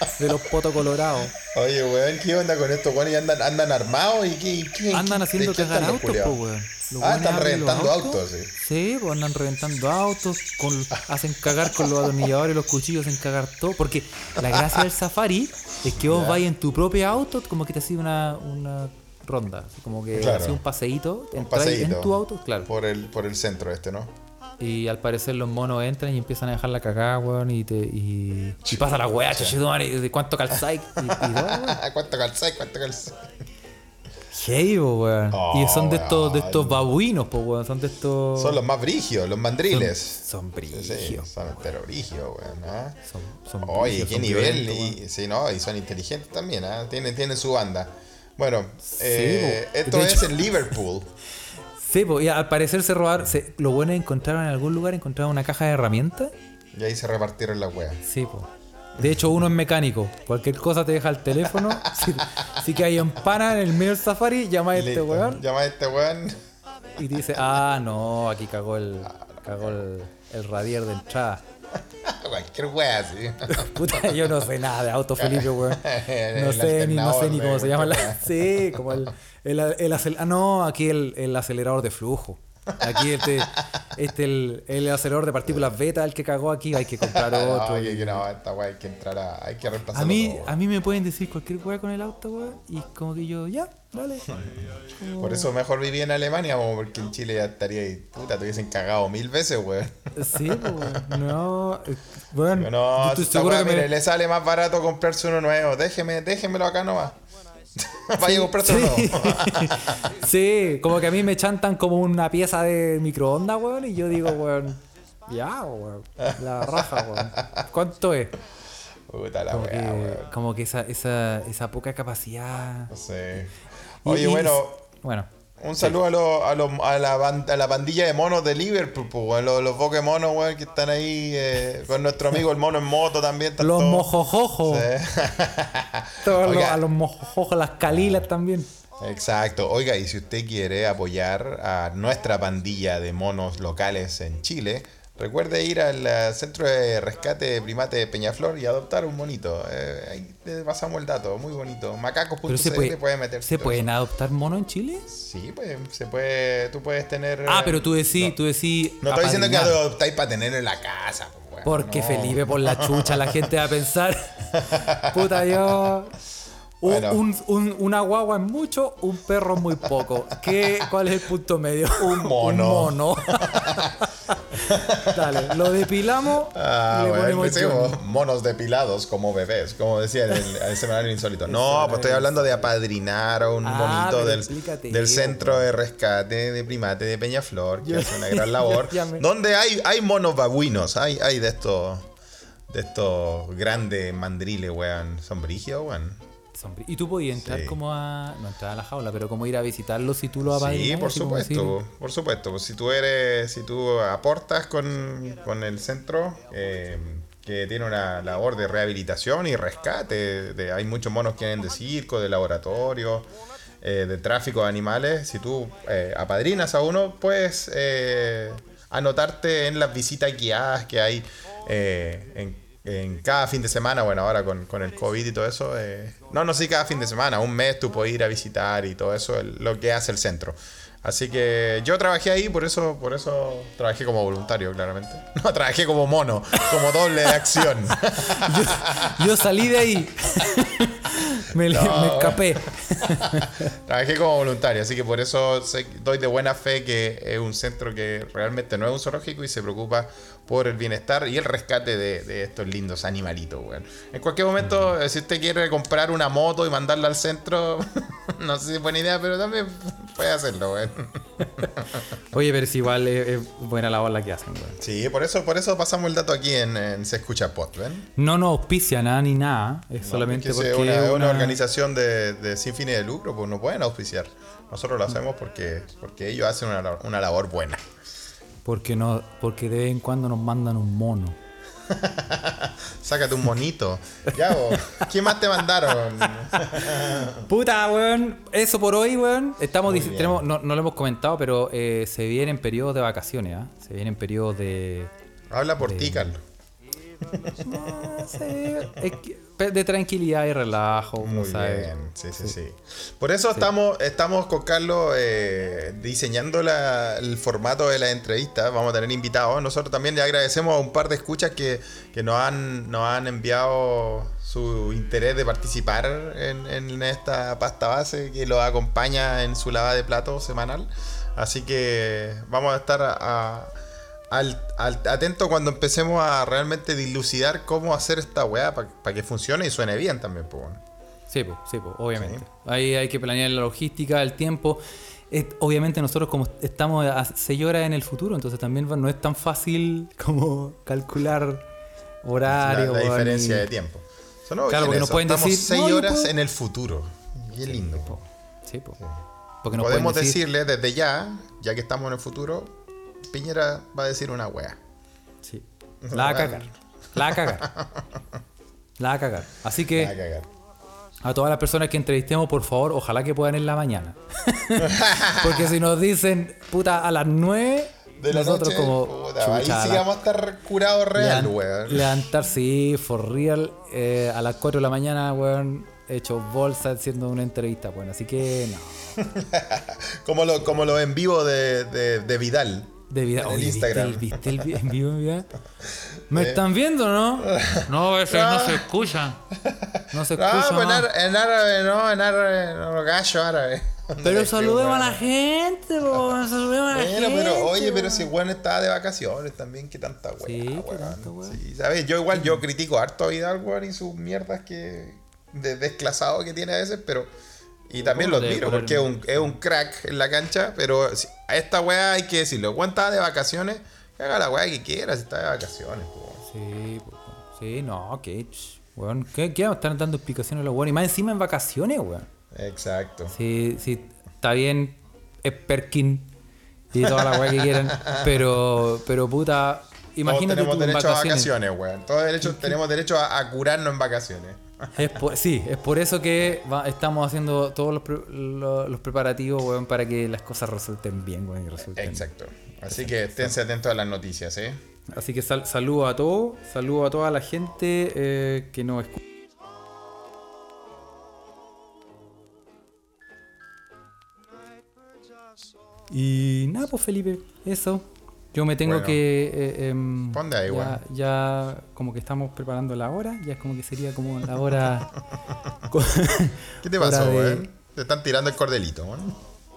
de los potos colorados. Oye, weón, ¿qué onda con estos weones? ¿Andan, andan armados y qué? qué Andan haciendo cagar autos, pues, weón. Los Ah, están reventando autos, sí. Sí, pues andan reventando autos, con, hacen cagar con los atornilladores los cuchillos, hacen cagar todo. Porque la gracia del safari es que vos vais en tu propio auto, como que te hacía una, una ronda. como que Claro. hacía un paseíto, Un paseíto. en tu auto, claro. Por el, por el centro este, ¿no? Y al parecer los monos entran y empiezan a dejar la cagada, weón, y, te, y, y pasa la weá, chuchetumare, y de cuánto calzáis. ¿Cuánto calzáis? ¿Cuánto calzáis? Po, weón. Oh, y son de estos, de estos babuinos, pues, weón. Son de estos. Son los más brigios, los mandriles. Son Sí, sí, brigios. son entero brigios, weón. ¿ah? Son, son Oye, qué son nivel. Y, sí, no, y son inteligentes también, ¿ah? Tienen, tienen su banda. Bueno, eh, po. esto es hecho- en Liverpool. Sí, pues, y al parecer se robaron. se- lo bueno es encontraron en algún lugar, encontraron una caja de herramientas. Y ahí se repartieron las weas. Sí, pues. De hecho, uno es mecánico. Cualquier cosa te deja el teléfono. si, si que hay empana en el medio del safari, llama a este Listo. weón Llama a este weón. y dice, ah, no, aquí cagó el, cagó el, el radier de entrada. Cualquier wea, sí. Puta, yo no sé nada de auto, Felipe, weón. No sé, ni, no sé ni cómo se llama. La... Sí, como el, el, el Ah, no, aquí el, el acelerador de flujo. Aquí este, este el, el acelerador de partículas beta, el que cagó aquí, hay que comprar otro. No, y- que, no, esta hay que entrar a. Hay que reemplazarlo. a mí, todo, weón. a mí me pueden decir cualquier weá con el auto, weón, y como que yo, ya, dale. Por eso mejor viví en Alemania, weón, porque en Chile ya estaría ahí. Puta, te hubiesen cagado mil veces, weón. Sí, pues, weón. No, eh, bueno, Pero no, estoy esta que me... mire, le sale más barato comprarse uno nuevo. Déjeme, déjemelo acá nomás. Vaya a comprarse uno Sí. sí, como que a mí me chantan como una pieza de microondas, weón, y yo digo, weón, ya, weón, la raja, weón. ¿Cuánto es? Puta la Como que, weón. como que esa, esa, esa poca capacidad. No sé. Y- Oye, y- bueno, Bueno, un saludo a, los- a, los- a, la, a la pandilla de monos de Liverpool, pues, los, los Pokémonos, weón, que están ahí eh, con nuestro amigo el mono en moto también. los todos- mojojojos. Sí. A los mojojojos, las calilas también. Exacto. Oiga, y si usted quiere apoyar a nuestra pandilla de monos locales en Chile, recuerde ir al eh, centro de rescate de primate de Peñaflor y adoptar un monito. Eh, ahí te pasamos el dato, muy bonito. Macacos.cl se puede, puede meterse. ¿se pueden adoptar monos en Chile? Sí, pues se puede, tú puedes tener... Ah, pero tú decís, no, tú decís. No estoy diciendo que adoptáis para tenerlo en la casa. pues, Porque no. Felipe, por la chucha, la gente va a pensar. Puta, yo. Un, Bueno. un- un- una guagua es mucho, un perro es muy poco. ¿Qué, ¿Cuál es el punto medio? Un mono. Un mono. Dale, lo depilamos Ah, le bueno, ponemos monos depilados como bebés, como decía en el, el semanario insólito. No, pues estoy hablando de apadrinar a un Ah, monito del, del centro de rescate de primate de Peñaflor, que Yo- hace una gran labor. me- Donde hay, hay monos babuinos, hay, hay de estos de estos grandes mandriles, weón. Son brigios, weón. Y tú podías entrar Sí. como a. No entrar a la jaula, pero como ir a visitarlos si tú lo apadrinas. Sí, por supuesto, decir, por supuesto. Pues si tú eres, si tú aportas con, con el centro, eh, que tiene una labor de rehabilitación y rescate, de, hay muchos monos que vienen de circo, de laboratorio, eh, de tráfico de animales. Si tú eh, apadrinas a uno, puedes eh, anotarte en las visitas guiadas que hay eh, en en cada fin de semana, bueno, ahora con, con el COVID y todo eso, eh, no, no sé, cada fin de semana, un mes tú puedes ir a visitar y todo eso, el- lo que hace el centro. Así que yo trabajé ahí, por eso, por eso trabajé como voluntario, claramente. No, trabajé como mono, como doble de acción. Yo, yo salí de ahí. me, me escapé. trabajé como voluntario, así que por eso doy de buena fe que es un centro que realmente no es un zoológico y se preocupa por el bienestar y el rescate de, de estos lindos animalitos, weón. En cualquier momento, eh, si usted quiere comprar una moto y mandarla al centro, no sé si es buena idea, pero también puede hacerlo, weón. Oye, pero si igual es, es buena la la que hacen, weón. Sí, por eso, por eso pasamos el dato aquí en, en Se Escucha Pod, ¿ven? No nos auspicia nada ni nada. Es solamente que porque. sea una, es una una- organización de, de sin fines de lucro, pues no pueden auspiciar. Nosotros lo hacemos porque, porque ellos hacen una, una labor buena. Porque, no, porque de vez en cuando nos mandan un mono. Sácate un monito. Ya, vos. ¿Qué más te mandaron? Puta, weón. Eso por hoy, weón. Estamos tenemos, no, no lo hemos comentado, pero eh, se vienen periodos de vacaciones, ¿ah? Se vienen periodos de. Habla por ti, Carlos. De tranquilidad y relajo, Muy bien, sí, sí, sí. Por eso estamos, estamos con Carlos eh, diseñando la- el formato de la entrevista. Vamos a tener invitados. Nosotros también le agradecemos a un par de escuchas que, que nos, han, nos han enviado su interés de participar en, en esta pasta base que los acompaña en su lava de plato semanal. Así que vamos a estar a- a- al, al- atento cuando empecemos a realmente dilucidar cómo hacer esta weá para que funcione y suene bien también. Pues, bueno. Sí, po, sí, po, obviamente. Ahí hay que planear la logística, el tiempo. Eh, obviamente nosotros como estamos a 6 horas en el futuro, entonces también no es tan fácil como calcular la, horario. la weón, diferencia de tiempo. Claro, porque nos pueden Estamos decir, seis "No, yo horas puedo". en el futuro. Qué lindo. po, Sí, po. Porque nos Podemos decir, decirle desde ya, ya que estamos en el futuro, Piñera va a decir una wea. Sí. La va a cagar. La va a cagar. La va a cagar. Así Va a que cagar. a todas las personas que entrevistemos, por favor, ojalá que puedan en la mañana. Porque si nos dicen, puta, a las 9, De la nosotros noche, como. puta, ahí chucha, sí a la- vamos a estar curados real, weón. Levantar, sí, for real. eh, a las 4 de la mañana, weón, hecho bolsa haciendo una entrevista, weón. Así que no. Como lo, como lo en vivo de, de, de Vidal. De vida. En el Oye, ¿viste Instagram. el- ¿viste el, en vivo en vida? ¿Me están viendo, no? No, ese no se escucha. No se No, escucha. pues en, más. árabe, en árabe, no, en árabe, no, gallo árabe. Pero saludemos a la gente, po, saludemos a la Bueno, gente. pero oye, pero si Juan estaba de vacaciones también, qué tanta weá, Sí, weón. ¿sabes? Yo igual, yo critico harto a Vidal, weón, y sus mierdas que de desclasado que tiene a veces, pero y también lo admiro, porque es un, es un crack en la cancha, pero a esta weá hay que decirlo, estaba de vacaciones, que haga la weá que quiera si está de vacaciones, po. Sí, po, sí, no, que. ch, Weón, ¿qué, qué estar dando explicaciones a los weones? Y más encima en vacaciones, weón. Exacto. Sí, sí, está bien, es Perkin y toda la weá que quieran, pero, pero puta, imagínate Todos tú tenemos en derecho a vacaciones. vacaciones, weón. Todos derecho- tenemos derecho a, a curarnos en vacaciones. Es por- sí, es por eso que va- estamos haciendo todos los, pre- lo- los preparativos, weón, para que las cosas resulten bien, weón, y resulten. Exacto. Así que esténse atentos a las noticias, ¿eh? Así que sal- saludo a todos, saludo a toda la gente eh, que nos escucha. Y nada, pues Felipe, eso. Yo me tengo Bueno. que... eh, Ponte ahí, ya, weón. ya como que estamos preparando la hora, ya es como que sería como la hora... ¿Qué te pasó, de- weón? Te están tirando el cordelito, weón.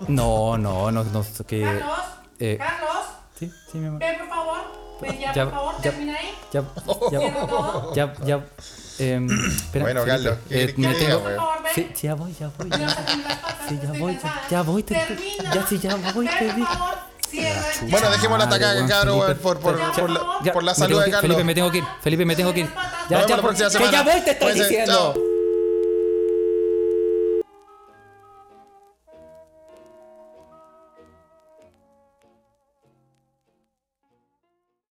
No, no, no, no, que... Carlos, eh, Carlos, sí, sí, mi amor. ven por favor. Ven ya, Ya, por favor, ya. termina ahí. Ya, ya, ya, ya, em, espera, Bueno, Felipe, Carlos, ¿qué eh, me tengo- Por favor, ven. Sí, ya voy, ya voy. Ya, Sí, ya voy, ya- voy, te- ya sí, ya voy, te Ven, Bueno, dejémosla hasta acá, cabrón, Felipe. por, por, Ya, por, la, Ya, por la salud de Carlos. Felipe, me tengo que ir. Felipe, me tengo que ir. Nos Ya, vemos ya, la próxima que ya semana. voy, te estoy Cuídense, diciendo. chao.